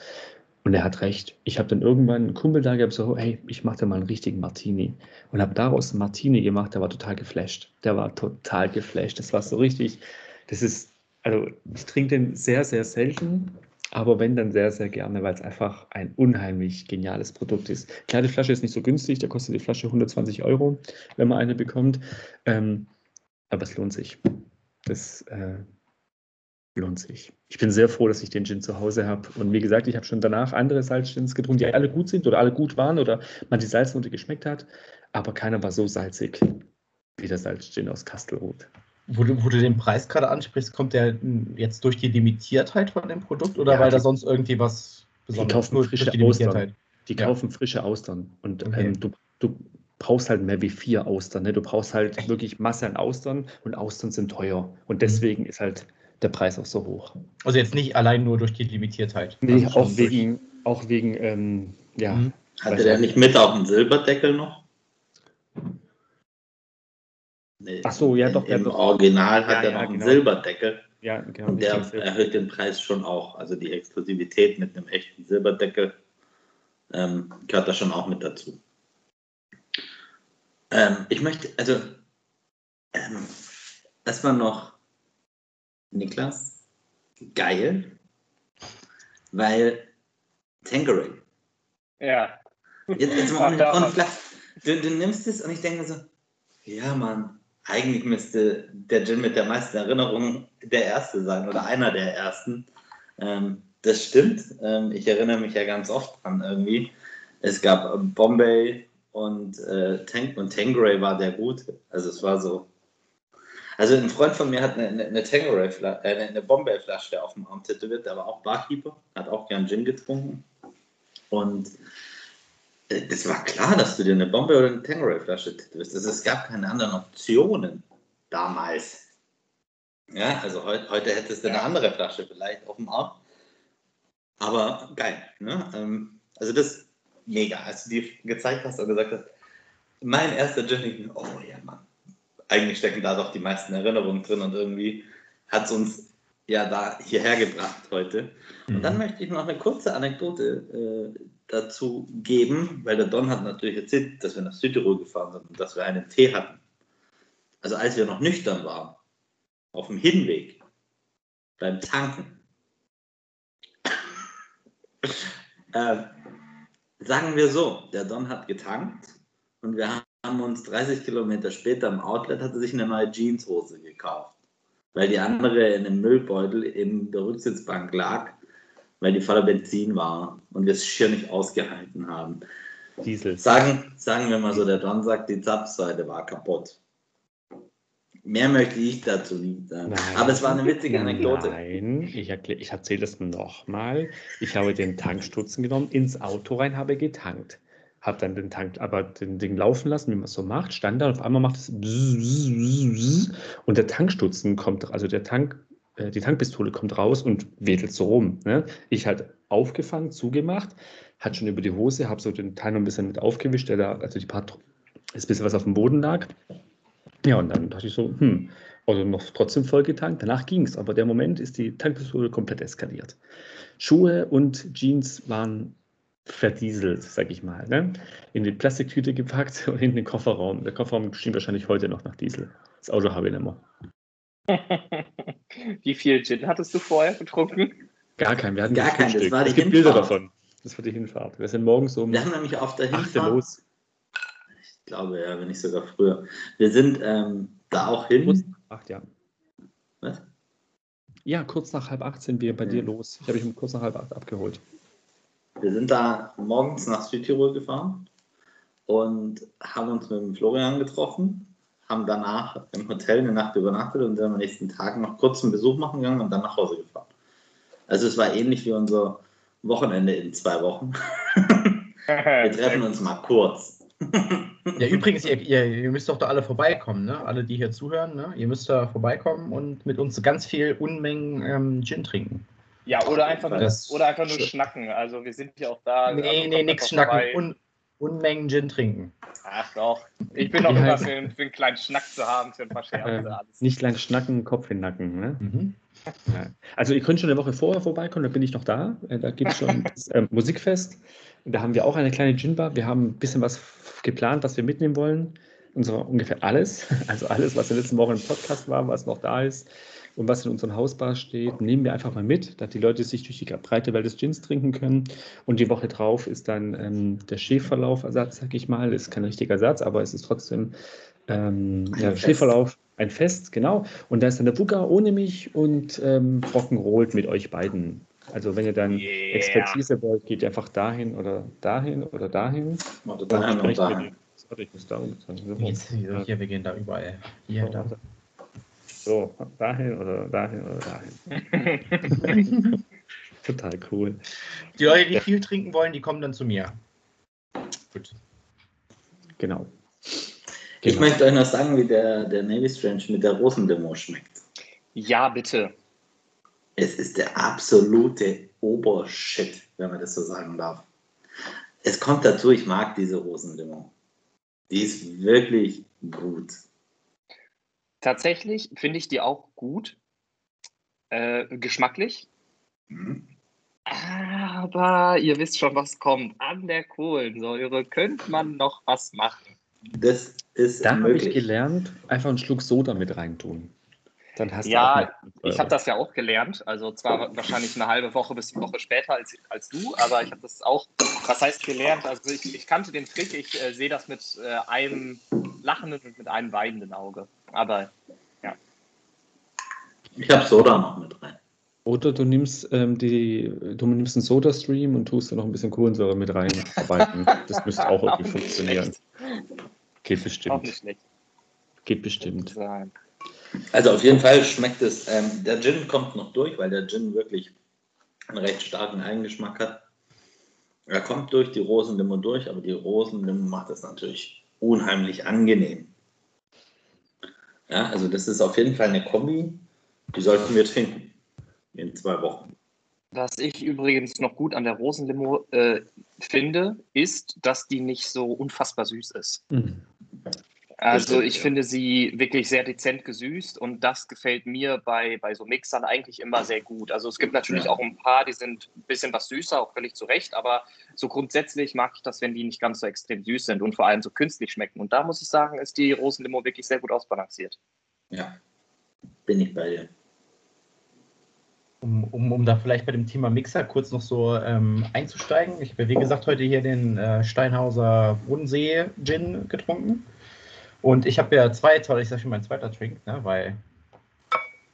Und er hat recht. Ich habe dann irgendwann einen Kumpel da gehabt, so, hey, ich mache da mal einen richtigen Martini. Und habe daraus einen Martini gemacht, der war total geflasht. Der war total geflasht. Das war so richtig, das ist, also ich trinke den sehr, sehr selten, aber wenn dann sehr, sehr gerne, weil es einfach ein unheimlich geniales Produkt ist. Klar, die Flasche ist nicht so günstig, da kostet die Flasche 120 Euro, wenn man eine bekommt. Ähm, aber es lohnt sich. Das äh, lohnt sich. Ich bin sehr froh, dass ich den Gin zu Hause habe. Und wie gesagt, ich habe schon danach andere Salzgins getrunken, die alle gut sind oder alle gut waren oder man die Salznote geschmeckt hat. Aber keiner war so salzig wie der Salzgin aus Kastelruth. Wo du, wo du den Preis gerade ansprichst, kommt der jetzt durch die Limitiertheit von dem Produkt oder Ja, weil da die- sonst irgendwie was Die Besonderes kaufen nur frische die Austern. Die Ja. kaufen frische Austern. Und Okay. ähm, du, du brauchst halt mehr wie vier Austern. Ne? Du brauchst halt wirklich Masse an Austern und Austern sind teuer. Und deswegen ist halt der Preis auch so hoch. Also jetzt nicht allein nur durch die Limitiertheit. Nee, also auch wegen, auch wegen, ähm, ja. Mhm. Hatte der nicht mit auch einen Silberdeckel noch? Nee, Ach so, ja, in- doch, der Im doch. Original hat Ja, er ja, noch einen genau. Silberdeckel Ja, genau. und der erhöht den Preis schon auch. Also die Exklusivität mit einem echten Silberdeckel ähm, gehört da schon auch mit dazu. Ähm, ich möchte, also, ähm, erstmal noch Niklas, geil, weil Tanqueray, Ja. Jetzt, jetzt mal ohne, Flach. Du, du nimmst es und ich denke so, ja Mann, eigentlich müsste der Gin mit der meisten Erinnerungen der erste sein oder einer der ersten. Ähm, das stimmt. Ähm, ich erinnere mich ja ganz oft dran irgendwie. Es gab Bombay und, äh, Tank und Tanqueray war der gute. Also es war so. Also ein Freund von mir hat eine, eine, eine Tanqueray, äh, eine, Bombay-Flasche auf dem Arm tätowiert, der war auch Barkeeper, hat auch gern Gin getrunken. Und äh, es war klar, dass du dir eine Bombe oder eine Tanqueray-Flasche tätowierst. Also es gab keine anderen Optionen damals. Ja, also heu heute hättest du eine andere Flasche vielleicht auf dem Arm. Aber geil. Ne? Ähm, also das mega. Als du die gezeigt hast und gesagt hast, mein erster Gin, oh ja, Mann. Eigentlich stecken da doch die meisten Erinnerungen drin und irgendwie hat es uns ja da hierher gebracht heute. Und dann möchte ich noch eine kurze Anekdote äh, dazu geben, weil der Don hat natürlich erzählt, dass wir nach Südtirol gefahren sind und dass wir einen Tee hatten. Also als wir noch nüchtern waren, auf dem Hinweg, beim Tanken, äh, sagen wir so, der Don hat getankt und wir haben haben uns 30 Kilometer später im Outlet hatte sich eine neue Jeanshose gekauft, weil die andere in einem Müllbeutel in der Rücksitzbank lag, weil die voller Benzin war und wir es schier nicht ausgehalten haben. Diesel. Sagen, sagen wir mal so, der Don sagt, die Zapfseite war kaputt. Mehr möchte ich dazu nicht sagen. Nein. Aber es war eine witzige Anekdote. Nein, ich, ich erzähle das nochmal. Ich habe den Tankstutzen genommen, ins Auto rein, habe getankt. Habe dann den Tank, aber den Ding laufen lassen, wie man es so macht, stand da und auf einmal macht es und der Tankstutzen kommt, also der Tank, äh, die Tankpistole kommt raus und wedelt so rum. Ne? Ich halt aufgefangen, zugemacht, hat schon über die Hose, habe so den Teil noch ein bisschen mit aufgewischt, der da, also die paar, ist ein bisschen was auf dem Boden lag. Ja, und dann dachte ich so, hm, also noch trotzdem voll getankt. Danach ging es, aber der Moment ist die Tankpistole komplett eskaliert. Schuhe und Jeans waren verdieselt, sag ich mal. Ne? In die Plastiktüte gepackt und in den Kofferraum. Der Kofferraum stinkt wahrscheinlich heute noch nach Diesel. Das Auto habe ich nicht mehr. Wie viel Gin hattest du vorher getrunken? Gar keinen. Wir hatten Gar keinen. Das war die es gibt Bilder davon. Das war die Hinfahrt. Wir sind morgens um. Wir haben nämlich auf der Hinfahrt. los. Ich glaube ja, wenn nicht sogar früher. Wir sind ähm, da auch hin. Kurz nach acht, ja. Was? Ja, kurz nach halb acht sind wir bei ja. dir los. Ich habe dich um kurz nach halb acht abgeholt. Wir sind da morgens nach Südtirol gefahren und haben uns mit dem Florian getroffen, haben danach im Hotel eine Nacht übernachtet und sind am nächsten Tag noch kurz einen Besuch machen gegangen und dann nach Hause gefahren. Also es war ähnlich wie unser Wochenende in zwei Wochen. wir treffen uns mal kurz. ja, übrigens, ihr, ihr, ihr, müsst doch da alle vorbeikommen, ne? Alle, die hier zuhören, ne? Ihr müsst da vorbeikommen und mit uns ganz viel Unmengen ähm, Gin trinken. Ja, oder einfach nur, oder einfach nur schnacken. Also wir sind ja auch da. Nee, also nee, nichts schnacken. Un, Unmengen Gin trinken. Ach doch. Ich bin doch immer für, für, einen kleinen Schnack zu haben, für ein paar Scherze. Äh, nicht lang schnacken, Kopf in den Nacken. Ne? Mhm. Ja. Also ihr könnt schon eine Woche vorher vorbeikommen, da bin ich noch da. Äh, da gibt es schon das äh, Musikfest. Da haben wir auch eine kleine Gin-Bar. Wir haben ein bisschen was geplant, was wir mitnehmen wollen. Und zwar ungefähr alles. Also alles, was in den letzten Wochen im Podcast war, was noch da ist und was in unseren Hausbar steht, nehmen wir einfach mal mit, dass die Leute sich durch die breite Welt des Gins trinken können. Und die Woche drauf ist dann ähm, der Schäferlauf-Ersatz, sag ich mal. Ist kein richtiger Satz, aber es ist trotzdem ähm, ja, Schäferlauf, ein Fest, genau. Und da ist dann der Booker ohne mich und ähm, Rock'n'Roll mit euch beiden. Also wenn ihr dann yeah. Expertise wollt, geht ihr einfach dahin oder dahin oder dahin. Oder dahin und dahin. Sorry, ich muss da Jetzt, hier, wir gehen da überall. Hier, da. So, dahin oder dahin oder dahin. Total cool. Die Leute, die viel trinken wollen, die kommen dann zu mir. Gut. Genau. Ich genau. möchte euch noch sagen, wie der, der Navy Strange mit der Rosendemo schmeckt. Ja, bitte. Es ist der absolute Obershit, wenn man das so sagen darf. Es kommt dazu, ich mag diese Rosendemo. Die ist wirklich gut. Tatsächlich finde ich die auch gut, äh, geschmacklich. Mhm. Aber ihr wisst schon, was kommt. An der Kohlensäure könnte man noch was machen. Das ist Da habe ich gelernt, einfach einen Schluck Soda mit reintun. Dann hast ja, du ich habe das ja auch gelernt. Also zwar wahrscheinlich eine halbe Woche bis eine Woche später als, als du, aber ich habe das auch, was heißt gelernt? Also ich, ich kannte den Trick, ich äh, sehe das mit äh, einem lachenden und mit einem weinenden Auge. Aber ja. Ich habe Soda noch mit rein. Oder du nimmst ähm, die, du nimmst einen Soda-Stream und tust da noch ein bisschen Kohlensäure mit rein. das müsste auch irgendwie funktionieren. Geht bestimmt. Auch nicht schlecht. Geht bestimmt. Also auf jeden Fall schmeckt es. Ähm, der Gin kommt noch durch, weil der Gin wirklich einen recht starken Eigengeschmack hat. Er kommt durch die Rosenlimo durch, aber die Rosenlimo macht es natürlich unheimlich angenehm. Ja, also das ist auf jeden Fall eine Kombi, die sollten wir trinken in zwei Wochen. Was ich übrigens noch gut an der Rosenlimo äh, finde, ist, dass die nicht so unfassbar süß ist. Mhm. Also ich finde sie wirklich sehr dezent gesüßt und das gefällt mir bei, bei so Mixern eigentlich immer sehr gut. Also es gibt natürlich ja. auch ein paar, die sind ein bisschen was süßer, auch völlig zu Recht, aber so grundsätzlich mag ich das, wenn die nicht ganz so extrem süß sind und vor allem so künstlich schmecken. Und da muss ich sagen, ist die Rosenlimo wirklich sehr gut ausbalanciert. Ja, bin ich bei dir. Um, um, um da vielleicht bei dem Thema Mixer kurz noch so ähm, einzusteigen. Ich habe, wie gesagt, heute hier den äh, Steinhauser Bodensee Gin getrunken. Und ich habe ja zwei tolle, ich sage schon mein zweiter Drink, ne, weil.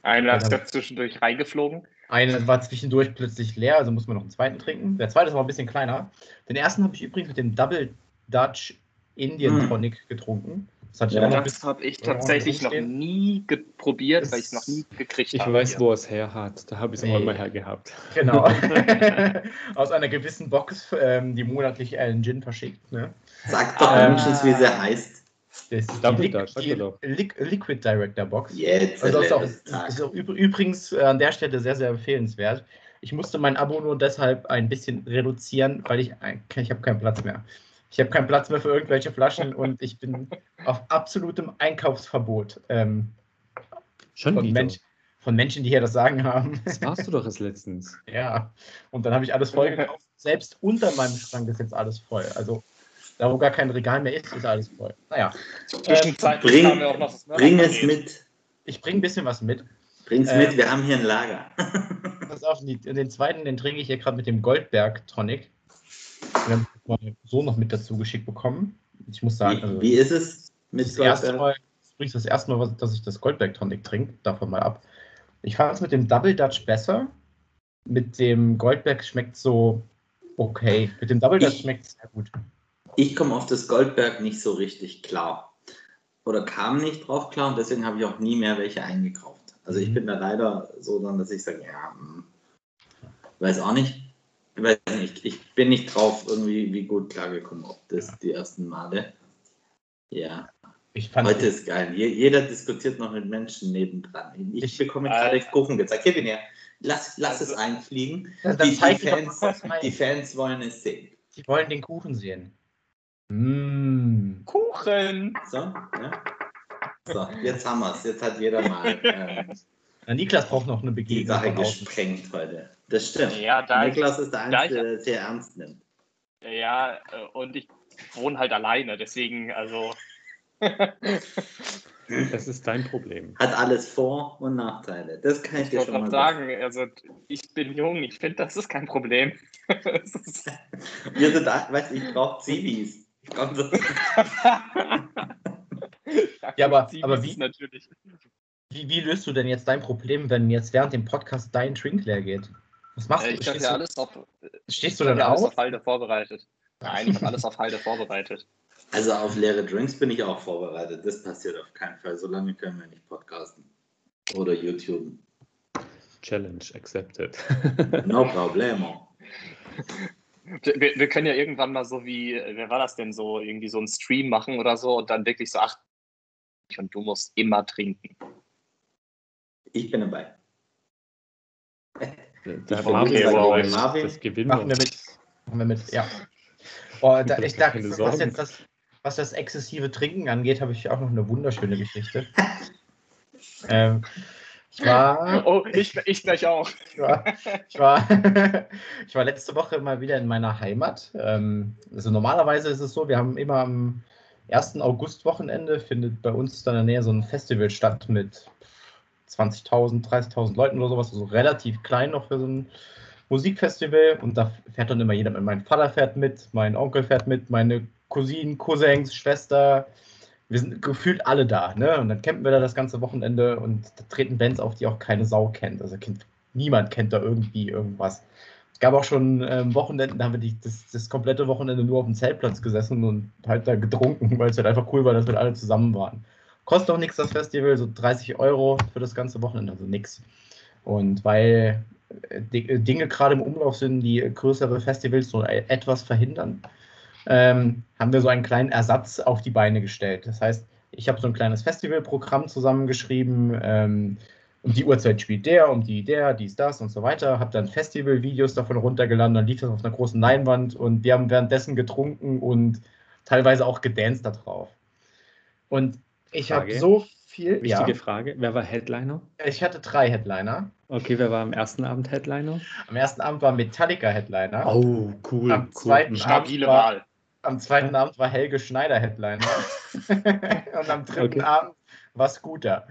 Einer ist ja zwischendurch reingeflogen. Eine war zwischendurch plötzlich leer, also muss man noch einen zweiten trinken. Der zweite ist aber ein bisschen kleiner. Den ersten habe ich übrigens mit dem Double Dutch Indian hm. Tonic getrunken. Das, ja, das habe ich tatsächlich noch nie probiert, weil ich es noch nie gekriegt ich habe. Ich weiß, hier. wo es her hat. Da habe ich es nee. auch mal hergehabt. Genau. Aus einer gewissen Box, ähm, die monatlich einen Gin verschickt. Ne? Sag doch ähm, wenigstens, wie sie heißt. Das ist die, Li die Liquid Director Box. Jetzt. Also ist auch, ist auch übrigens an der Stelle sehr, sehr empfehlenswert. Ich musste mein Abo nur deshalb ein bisschen reduzieren, weil ich, ich habe keinen Platz mehr. Ich habe keinen Platz mehr für irgendwelche Flaschen und ich bin auf absolutem Einkaufsverbot. Ähm, Schon von, Mensch, von, Menschen, die hier das Sagen haben. Das warst du doch erst letztens. ja, und dann habe ich alles voll gekauft. Selbst unter meinem Schrank ist jetzt alles voll. Also da wo gar kein Regal mehr ist, ist alles voll. Naja. Ähm, bring, bring es mit. Ich bringe ein bisschen was mit. Bring es ähm, mit, wir haben hier ein Lager. pass auf, den zweiten, den trinke ich hier gerade mit dem Goldberg Tonic. Den habe ich so noch mit dazu geschickt bekommen. Ich muss sagen. Wie, also, wie ist es mit das erste Mal, das, das erste Mal, dass ich das Goldberg Tonic trinke, davon mal ab. Ich fand es mit dem Double Dutch besser. Mit dem Goldberg schmeckt so okay. Mit dem Double Dutch schmeckt es sehr gut. Ich komme auf das Goldberg nicht so richtig klar. Oder kam nicht drauf klar und deswegen habe ich auch nie mehr welche eingekauft. Also ich mhm. bin da leider so dann, dass ich sage, ja, hm, weiß auch nicht. Ich weiß nicht, ich bin nicht drauf irgendwie wie gut klargekommen, ob das die ersten Male. Ja. Heute ist geil. Jeder diskutiert noch mit Menschen nebendran. Ich, ich bekomme gerade äh, Kuchen gezeigt. Bin ich. Lass, lass also, es einfliegen. Die, die, Fans, die Fans wollen es sehen. Die wollen den Kuchen sehen. Mmh. Kuchen! So, ja. so, jetzt haben wir es. Jetzt hat jeder mal. Äh, Niklas braucht noch eine Begegnung. Die Sache gesprengt heute. Das stimmt. Ja, Niklas ist der Einzige, der es sehr ernst nimmt. Ja, äh, und ich wohne halt alleine, deswegen, also. das ist dein Problem. Hat alles Vor- und Nachteile. Das kann ich, ich dir schon mal sagen. sagen. Also, ich bin jung, ich finde, das ist kein Problem. Wir sind, weißt du, ich brauche Zivis. ja, aber, aber wie, natürlich. Wie, wie, löst du denn jetzt dein Problem, wenn jetzt während dem Podcast dein Drink leer geht? Was machst äh, du? Ich habe ja alles auf. Stehst du dann auf? auf Halde vorbereitet. Nein, ich habe alles auf Halde vorbereitet. Also auf leere Drinks bin ich auch vorbereitet. Das passiert auf keinen Fall. Solange können wir nicht podcasten. Oder YouTube. Challenge accepted. no problemo. Wir, wir, können ja irgendwann mal so wie, wer war das denn so, irgendwie so einen Stream machen oder so und dann wirklich so, ach, und du musst immer trinken. Ich bin dabei. Da Marvin, okay, wow. Marvin, das gewinnen machen wir mit. Machen wir mit, ja. Oh, da, ich dachte, was jetzt das, was das exzessive Trinken angeht, habe ich auch noch eine wunderschöne Geschichte. ähm, ich war. Oh, ich, ich gleich auch. Ich war, ich, war, ich war letzte Woche mal wieder in meiner Heimat. Ähm, also normalerweise ist es so, wir haben immer am 1. August-Wochenende findet bei uns dann in der Nähe so ein Festival statt mit 20.000, 30.000 Leuten oder sowas. Also relativ klein noch für so ein Musikfestival. Und da fährt dann immer jeder mit. Mein Vater fährt mit, mein Onkel fährt mit, meine Cousinen, Cousins, Schwester, wir sind gefühlt alle da, ne? Und dann campen wir da das ganze Wochenende und da treten Bands auf, die auch keine Sau kennt. Also kennt, niemand kennt da irgendwie irgendwas. Es gab auch schon ähm, Wochenenden, da haben wir die, das, das komplette Wochenende nur auf dem Zeltplatz gesessen und halt da getrunken, weil es halt einfach cool war, dass wir alle zusammen waren. Kostet auch nichts das Festival, so 30 Euro für das ganze Wochenende, also nichts. Und weil äh, Dinge gerade im Umlauf sind, die größere Festivals so etwas verhindern, ähm, haben wir so einen kleinen Ersatz auf die Beine gestellt. Das heißt, ich habe so ein kleines Festivalprogramm zusammengeschrieben. Ähm, um die Uhrzeit spielt der, um die der, dies, das und so weiter. Habe dann Festivalvideos davon runtergeladen, dann lief das auf einer großen Leinwand und wir haben währenddessen getrunken und teilweise auch gedanced da drauf. Und ich habe so viel. Wichtige ja. Frage: Wer war Headliner? Ich hatte drei Headliner. Okay, wer war am ersten Abend Headliner? Am ersten Abend war Metallica Headliner. Oh, cool. Am zweiten cool. Abend war, am zweiten Abend war Helge Schneider Headliner. und am dritten okay. Abend war Scooter.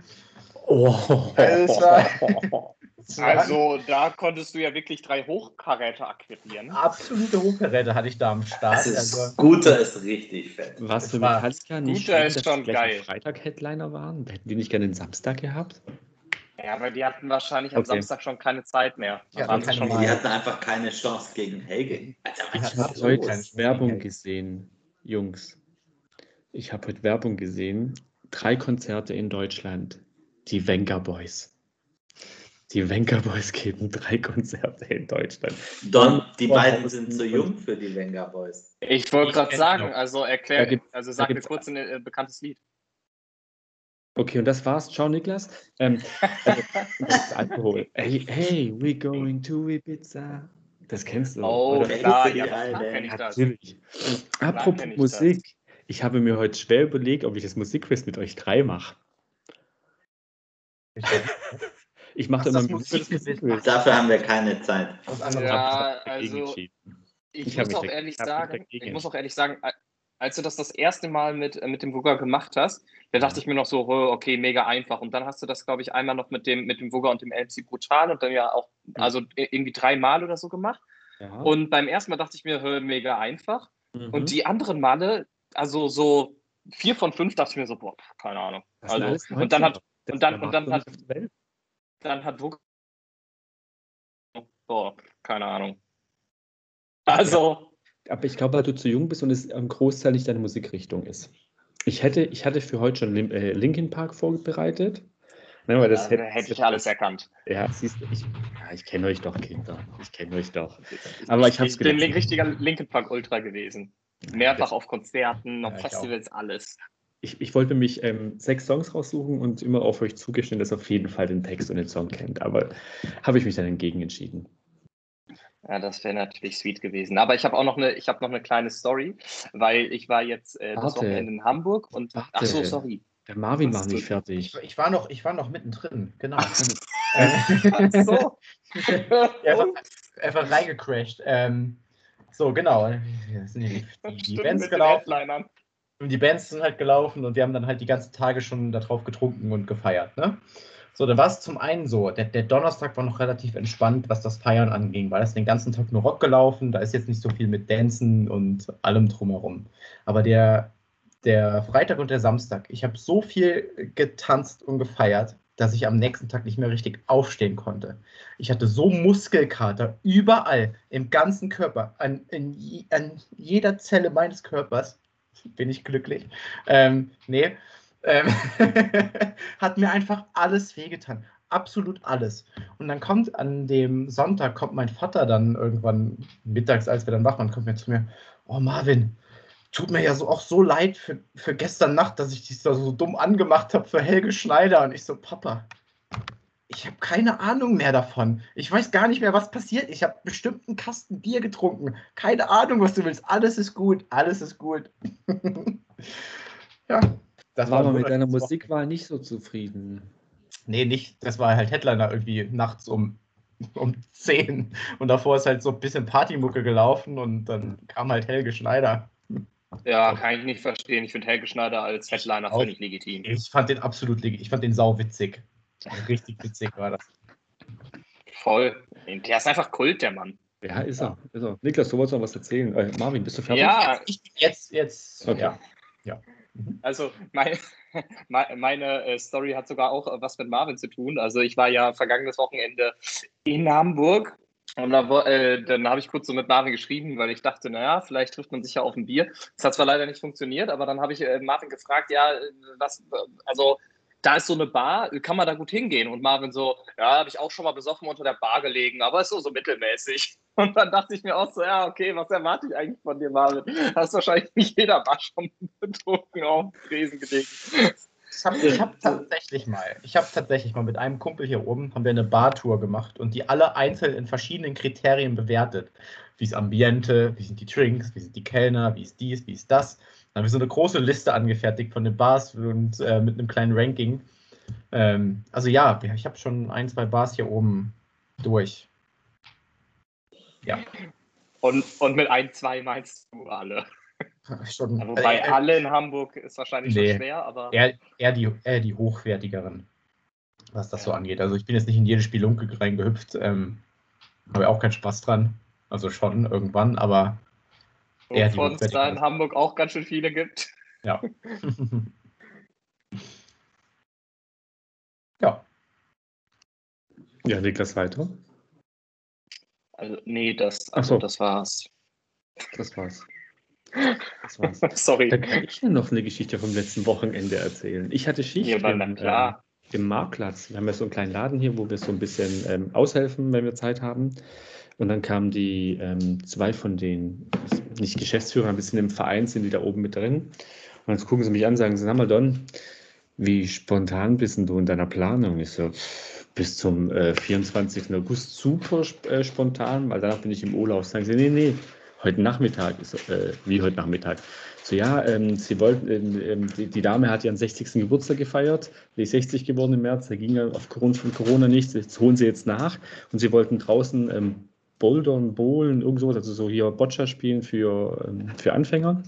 Oh. Also, also da konntest du ja wirklich drei Hochkaräte akquirieren. Absolute Hochkaräte hatte ich da am Start. Ist, also, Scooter ist richtig fett. Was für Metallica nicht Scooter ist schon geil. Freitag-Headliner waren? Hätten die nicht gerne den Samstag gehabt? Ja, aber die hatten wahrscheinlich am okay. Samstag schon keine Zeit mehr. Ja, die, schon die hatten einfach keine Chance gegen Helge. Also, ich habe heute Werbung gesehen, Jungs. Ich habe heute Werbung gesehen. Drei Konzerte in Deutschland. Die Venga Boys. Die Venga Boys geben drei Konzerte in Deutschland. Don, die beiden sind zu jung für die Venga Boys. Ich wollte gerade sagen, also erklär, also sag mir kurz ein äh, bekanntes Lied. Okay, und das war's. Ciao, Niklas. Ähm, also, Alkohol. Hey, hey, we going to Ibiza. Das kennst du. Oh, oder? klar, ja, kenn ich das. Natürlich. Apropos Musik. Das. Ich habe mir heute schwer überlegt, ob ich das Musikquiz mit euch drei mache. Ich mache immer Musik Musik Dafür haben wir keine Zeit. Ja, also ich, ich muss auch ehrlich sagen, ich muss auch ehrlich sagen, als du das das erste Mal mit, äh, mit dem Wugger gemacht hast, da dachte ich mir noch so, okay, mega einfach. Und dann hast du das, glaube ich, einmal noch mit dem, mit dem Wugger und dem MC brutal und dann ja auch, also irgendwie dreimal oder so gemacht. Ja. Und beim ersten Mal dachte ich mir, mega einfach. Mhm. Und die anderen Male, also so vier von fünf, dachte ich mir so, boah, keine Ahnung. Also, und dann hat, und dann, und dann hat, dann hat Wugger, boah, keine Ahnung. Also, aber ich glaube, weil du zu jung bist und es am Großteil nicht deine Musikrichtung ist. Ich hätte, ich hatte für heute schon äh, Linkin Park vorbereitet. Ne, weil das ja, hätte, hätte ich alles erkannt. Ja, siehst du, ich, ja, ich kenne euch doch, Kinder. Ich kenne euch doch. Aber ich, ich Ich bin ein richtiger Linkin Park Ultra gewesen. Mehrfach auf Konzerten, auf ja, Festivals, alles. Ich, ich wollte mich ähm, sechs Songs raussuchen und immer auf euch zugestehen, dass ihr auf jeden Fall den Text und den Song kennt. Aber habe ich mich dann entgegen entschieden. Ja, das wäre natürlich sweet gewesen. Aber ich habe auch noch eine, ich habe noch eine kleine Story, weil ich war jetzt äh, das Wochenende in Hamburg und Warte. ach so, sorry. Der Marvin war nicht fertig. Ich, ich, war noch, ich war noch mittendrin, genau. Ach, so. einfach, einfach reingecrashed. Ähm, so, genau. Die, Bands gelaufen. Die Bands sind halt gelaufen und wir haben dann halt die ganzen Tage schon darauf getrunken und gefeiert. Ne? So, dann war es zum einen so, der, der, Donnerstag war noch relativ entspannt, was das Feiern anging, weil es den ganzen Tag nur Rock gelaufen, da ist jetzt nicht so viel mit Dancen und allem drumherum. Aber der, der Freitag und der Samstag, ich habe so viel getanzt und gefeiert, dass ich am nächsten Tag nicht mehr richtig aufstehen konnte. Ich hatte so Muskelkater überall im ganzen Körper, an, in, an jeder Zelle meines Körpers bin ich glücklich. Ähm, nee, ähm, hat mir einfach alles wehgetan. Absolut alles. Und dann kommt an dem Sonntag, kommt mein Vater dann irgendwann mittags, als wir dann wach waren, kommt mir zu mir, oh Marvin, tut mir ja so auch so leid für, für gestern Nacht, dass ich dich da so dumm angemacht habe für Helge Schneider. Und ich so, Papa, ich habe keine Ahnung mehr davon. Ich weiß gar nicht mehr, was passiert. Ich habe bestimmt einen Kasten Bier getrunken. Keine Ahnung, was du willst. Alles ist gut. Alles ist gut. ja. Das war, war mit deiner Musikwahl nicht so zufrieden. Nee, nicht. Das war halt Headliner irgendwie nachts um, um 10. Und davor ist halt so ein bisschen Partymucke gelaufen und dann kam halt Helge Schneider. Ja, kann ich nicht verstehen. Ich finde Helge Schneider als Headliner völlig legitim. Ich fand den absolut legitim. Ich fand den sau witzig. Richtig witzig war das. Voll. Der ist einfach Kult, der Mann. Ja, ist er. Ist er. Niklas, du wolltest noch was erzählen. Äh, Marvin, bist du fertig? Ja, ich, jetzt, jetzt. Okay. Ja. ja. Also mein, meine äh, Story hat sogar auch was mit Marvin zu tun. Also ich war ja vergangenes Wochenende in Hamburg und da, äh, dann habe ich kurz so mit Marvin geschrieben, weil ich dachte, naja, vielleicht trifft man sich ja auf ein Bier. Das hat zwar leider nicht funktioniert, aber dann habe ich äh, Marvin gefragt, ja, was, also da ist so eine Bar, kann man da gut hingehen? Und Marvin so, ja, habe ich auch schon mal besoffen unter der Bar gelegen, aber ist so, so mittelmäßig. Und dann dachte ich mir auch so, ja, okay, was erwarte ich eigentlich von dir, Marvin? Hast wahrscheinlich nicht jeder Bar schon betrunken auf Tresen gelegt. Ich habe hab tatsächlich mal, ich habe tatsächlich mal mit einem Kumpel hier oben, haben wir eine Bartour gemacht und die alle einzeln in verschiedenen Kriterien bewertet. Wie ist Ambiente, wie sind die Drinks, wie sind die Kellner, wie ist dies, wie ist das. Haben wir so eine große Liste angefertigt von den Bars und äh, mit einem kleinen Ranking. Ähm, also ja, ich habe schon ein, zwei Bars hier oben durch. Ja. Und, und mit ein, zwei meinst du alle? Schon, Wobei äh, alle in Hamburg ist wahrscheinlich nee, schon schwer, aber. Eher, eher, die, eher die hochwertigeren. was das so angeht. Also ich bin jetzt nicht in jede Spielunke reingehüpft, ähm, habe auch keinen Spaß dran. Also schon irgendwann, aber Wovon es da in Hamburg auch ganz schön viele gibt. Ja. ja. Ja, Niklas weiter. Also, nee, das, also, so. das war's. Das war's. Das war's. Sorry. Da kann ich mir noch eine Geschichte vom letzten Wochenende erzählen. Ich hatte Schicht ja, im, äh, im Marktplatz. Wir haben ja so einen kleinen Laden hier, wo wir so ein bisschen ähm, aushelfen, wenn wir Zeit haben. Und dann kamen die ähm, zwei von den, nicht Geschäftsführern, ein bisschen im Verein, sind die da oben mit drin. Und dann gucken sie mich an sagen, sag mal, Don, wie spontan bist du in deiner Planung? Ich so, bis zum äh, 24. August super äh, spontan, weil danach bin ich im Urlaub. Sagen sie, nee, nee, heute Nachmittag. Ich äh, wie heute Nachmittag? So, ja, ähm, sie wollten, ähm, ähm die, die, Dame hat ihren 60. Geburtstag gefeiert, die ist 60 geworden im März, da ging ja aufgrund von Corona nichts, jetzt holen sie jetzt nach und sie wollten draußen ähm, Bouldern, Bowlen, irgend sowas, also so hier Boccia spielen für, ähm, für Anfänger.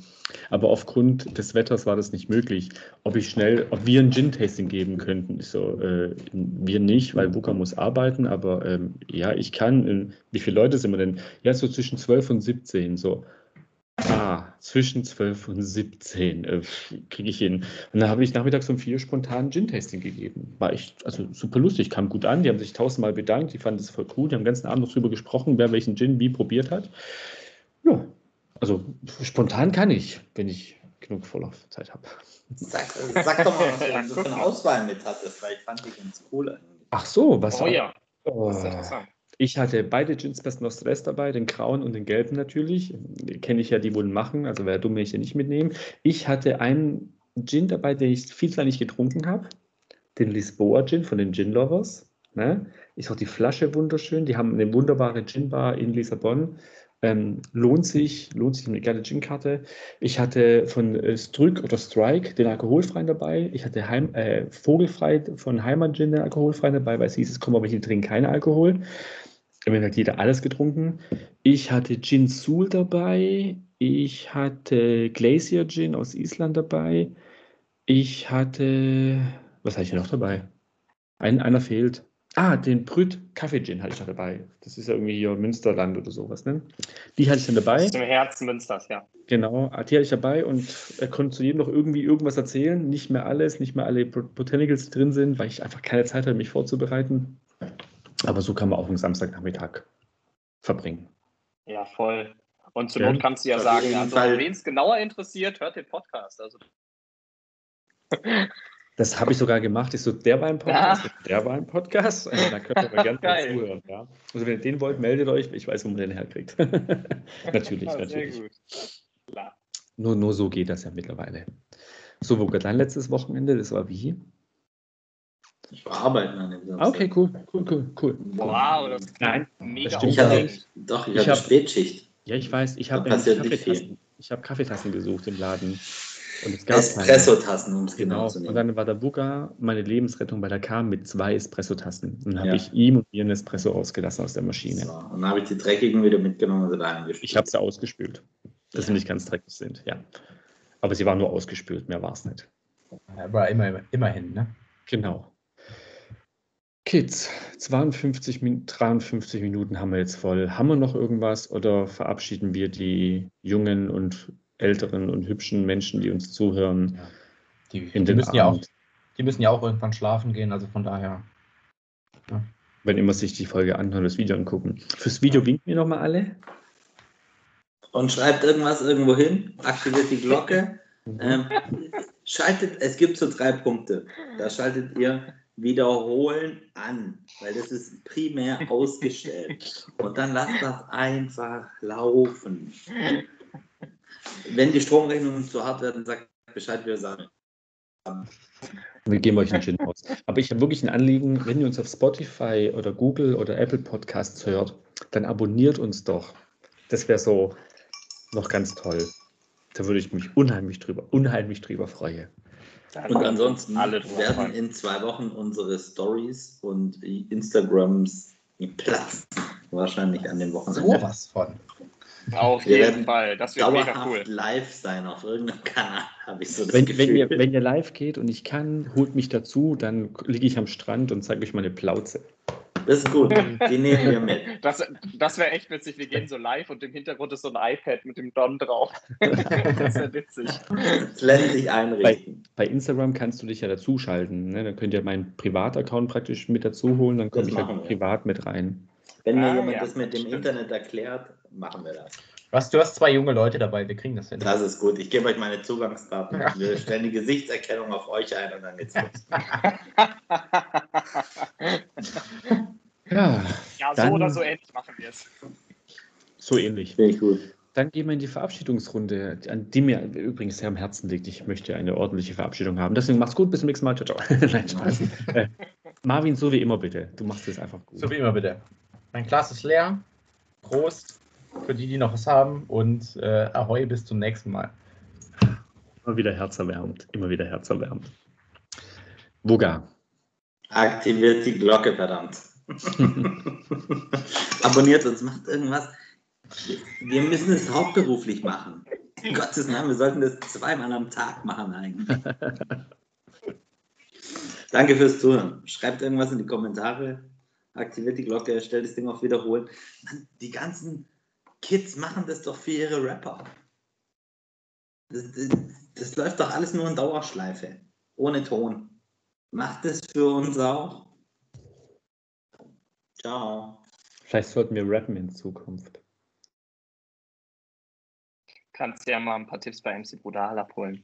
Aber aufgrund des Wetters war das nicht möglich. Ob ich schnell, ob wir ein Gin-Tasting geben könnten, ich so, äh, wir nicht, weil Buka muss arbeiten, aber ähm, ja, ich kann. Äh, wie viele Leute sind wir denn? Ja, so zwischen 12 und 17, so. Ah, zwischen 12 und 17 äh, kriege ich hin. Und dann habe ich nachmittags um vier spontan Gin-Tasting gegeben. War echt, also super lustig, kam gut an. Die haben sich tausendmal bedankt, die fanden es voll cool. Die haben den ganzen Abend noch drüber gesprochen, wer welchen Gin wie probiert hat. Ja, also spontan kann ich, wenn ich genug Vorlaufzeit habe. Sag, sag doch mal, was du für eine Auswahl mit hattest, weil ich fand die ganz cool. Ach so, was? Oh ja. Oh. Ich hatte beide Gins Best Nostres dabei, den grauen und den gelben natürlich. Kenne ich ja, die wurden machen, also wäre dumm, wenn ich den nicht mitnehmen. Ich hatte einen Gin dabei, den ich viel zu nicht getrunken habe. Den Lisboa Gin von den Gin Lovers. Ne? Ist auch die Flasche wunderschön. Die haben eine wunderbare Gin Bar in Lissabon. Ähm, lohnt sich, lohnt sich eine geile Gin-Karte. Ich hatte von äh, Strück oder Strike den alkoholfreien dabei. Ich hatte Heim, äh, Vogelfrei von Heimat Gin den alkoholfreien dabei, weil es hieß, es kommen aber hier drin kein Alkohol. Immerhin hat jeder alles getrunken. Ich hatte Gin Sul dabei. Ich hatte Glacier Gin aus Island dabei. Ich hatte, was hatte ich noch dabei? Ein, einer fehlt. Ah, den Brüt Kaffee Gin hatte ich noch dabei. Das ist ja irgendwie hier Münsterland oder sowas, ne? Die hatte ich dann dabei. Zum Herzen Münsters, ja. Genau, die hatte ich dabei und er konnte zu jedem noch irgendwie irgendwas erzählen. Nicht mehr alles, nicht mehr alle Botanicals, die drin sind, weil ich einfach keine Zeit hatte, mich vorzubereiten. Aber so kann man auch einen Samstagnachmittag verbringen. Ja, voll. Und zur ja. Not kannst du ja sagen, also, wen es genauer interessiert, hört den Podcast. Also. Das habe ich sogar gemacht. Ich so, der war im Podcast, ja. der war im Podcast. Also, da könnt ihr mal gerne zuhören. Ja. Also wenn ihr den wollt, meldet euch. Ich weiß, wo man den herkriegt. natürlich, ja, natürlich. Nur, nur so geht das ja mittlerweile. So, wo dein letztes Wochenende? Das war wie? Ich war arbeiten an dem Samstag. Okay, cool, cool, cool, cool. Wow, das Nein, mega das stimmt ich hatte, Doch, ich, ich hatte Spätschicht. Ja, ich weiß, ich habe Kaffeetassen, hab Kaffeetassen gesucht im Laden. Und es gab Espresso-Tassen, um es genau, genau zu nehmen. Und dann war der Buka meine Lebensrettung, weil er kam mit zwei Espresso-Tassen. Und dann habe ja. ich ihm und ihr einen Espresso ausgelassen aus der Maschine. So, und dann habe ich die dreckigen wieder mitgenommen und reingespült. Ich habe sie ausgespült, dass ja. sie nicht ganz dreckig sind, ja. Aber sie waren nur ausgespült, mehr war es nicht. Aber immer, immerhin, ne? Genau. Kids, 52, 53 Minuten haben wir jetzt voll. Haben wir noch irgendwas oder verabschieden wir die jungen und älteren und hübschen Menschen, die uns zuhören? Ja. Die, die müssen ja auch, die müssen ja auch irgendwann schlafen gehen, also von daher. Ja. Wenn immer sich die Folge anhören, das Video angucken. Fürs Video winken wir nochmal alle. Und schreibt irgendwas irgendwo hin, aktiviert die Glocke. Ähm, schaltet, es gibt so drei Punkte. Da schaltet ihr wiederholen an, weil das ist primär ausgestellt. Und dann lasst das einfach laufen. Wenn die Stromrechnungen zu hart werden, sagt Bescheid, wir sagen. Wir geben euch einen Gin aus. Aber ich habe wirklich ein Anliegen, wenn ihr uns auf Spotify oder Google oder Apple Podcasts hört, dann abonniert uns doch. Das wäre so noch ganz toll. Da würde ich mich unheimlich drüber, unheimlich drüber freuen. Und ansonsten werden in zwei Wochen unsere Stories und Instagrams platzen. Wahrscheinlich an dem Wochenende. So was von. Auf jeden Fall, das wäre mega cool. live sein auf irgendeinem Kanal, habe ich so das wenn, Gefühl. Wenn ihr, wenn ihr live geht und ich kann, holt mich dazu, dann liege ich am Strand und zeige euch meine Plauze. Das ist gut, die nehmen wir mit. Das, das wäre echt witzig. Wir gehen so live und im Hintergrund ist so ein iPad mit dem Don drauf. das wäre witzig. Das lässt sich einrichten. Bei, bei, Instagram kannst du dich ja dazuschalten. Ne? Dann könnt ihr meinen Privataccount praktisch mit dazu holen, dann komme ich halt privat mit rein. Wenn mir ah, jemand ja, das mit dem stimmt. Internet erklärt, machen wir das. Was, du hast zwei junge Leute dabei, wir kriegen das hin. Das ist gut. Ich gebe euch meine Zugangsdaten. Ja. Wir stellen die Gesichtserkennung auf euch ein und dann geht's los. ja, ja so oder so ähnlich machen wir es. So ähnlich. Ich gut. Dann gehen wir in die Verabschiedungsrunde, an die mir übrigens sehr am Herzen liegt. Ich möchte eine ordentliche Verabschiedung haben. Deswegen mach's gut, bis zum nächsten Mal. Ciao, ciao. Nein, Spaß. äh, Marvin, so wie immer bitte. Du machst es einfach gut. So wie immer bitte. Mein Glas ist leer. Prost für die, die noch was haben und äh, Ahoi bis zum nächsten Mal. Immer wieder herzerwärmend, immer wieder herzerwärmend. Wuga. Aktiviert die Glocke, verdammt. Abonniert uns, macht irgendwas. Wir müssen es hauptberuflich machen. In Gottes Namen, wir sollten das zweimal am Tag machen eigentlich. Danke fürs Zuhören. Schreibt irgendwas in die Kommentare aktiviert die Glocke, stellt das Ding auf Wiederholen. Mann, die ganzen Kids machen das doch für ihre Rapper. Das, das, das läuft doch alles nur in Dauerschleife, ohne Ton. Macht es für uns auch. Ciao. Vielleicht sollten wir rappen in Zukunft. Kannst ja mal ein paar Tipps bei MC Brutal abholen.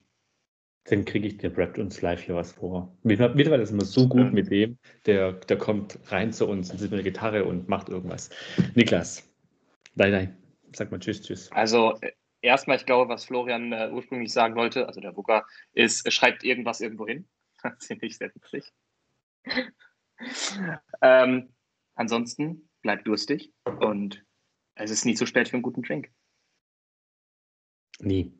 Dann kriege ich, der rappt uns live hier was vor. Mittlerweile ist immer so gut mit dem, der, der kommt rein zu uns und sitzt mit der Gitarre und macht irgendwas. Niklas, nein, nein, sag mal Tschüss, Tschüss. Also, äh, erstmal, ich glaube, was Florian äh, ursprünglich sagen wollte, also der Booker, ist, schreibt irgendwas irgendwo hin. Finde ich sehr witzig. ähm, ansonsten, bleibt durstig und es ist nie zu spät für einen guten Drink. Nie.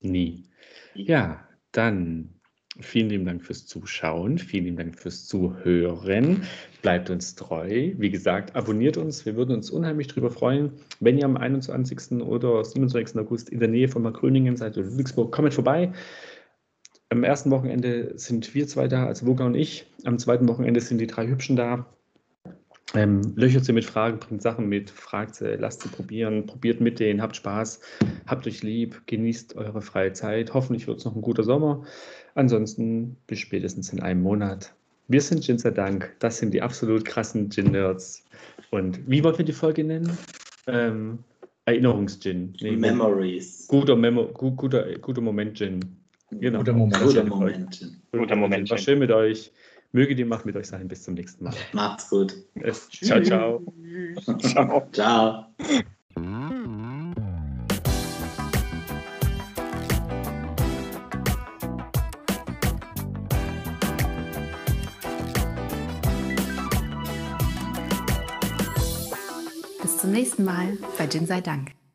Nie. Ja, dann vielen lieben Dank fürs Zuschauen, vielen lieben Dank fürs Zuhören. Bleibt uns treu. Wie gesagt, abonniert uns. Wir würden uns unheimlich darüber freuen, wenn ihr am 21. oder 27. August in der Nähe von Markgröningen seid oder Ludwigsburg. Kommt vorbei. Am ersten Wochenende sind wir zwei da, also Woga und ich. Am zweiten Wochenende sind die drei Hübschen da. Ähm, löchert sie mit Fragen, bringt Sachen mit, fragt sie, lasst sie probieren, probiert mit denen, habt Spaß, habt euch lieb, genießt eure freie Zeit. Hoffentlich wird es noch ein guter Sommer. Ansonsten bis spätestens in einem Monat. Wir sind Gin sei Dank. Das sind die absolut krassen Gin-Nerds. Und wie wollen wir die Folge nennen? Ähm, Erinnerungs-Gin. Nee, Memories. Guter, Memo guter, guter Moment-Gin. Genau. Guter Moment. Guter Moment-Gin. Guter Moment. War schön mit euch. Möge die Macht mit euch sein. Bis zum nächsten Mal. Macht's gut. ciao, ciao. ciao. Ciao. Bis zum nächsten Mal bei Gin sei Dank.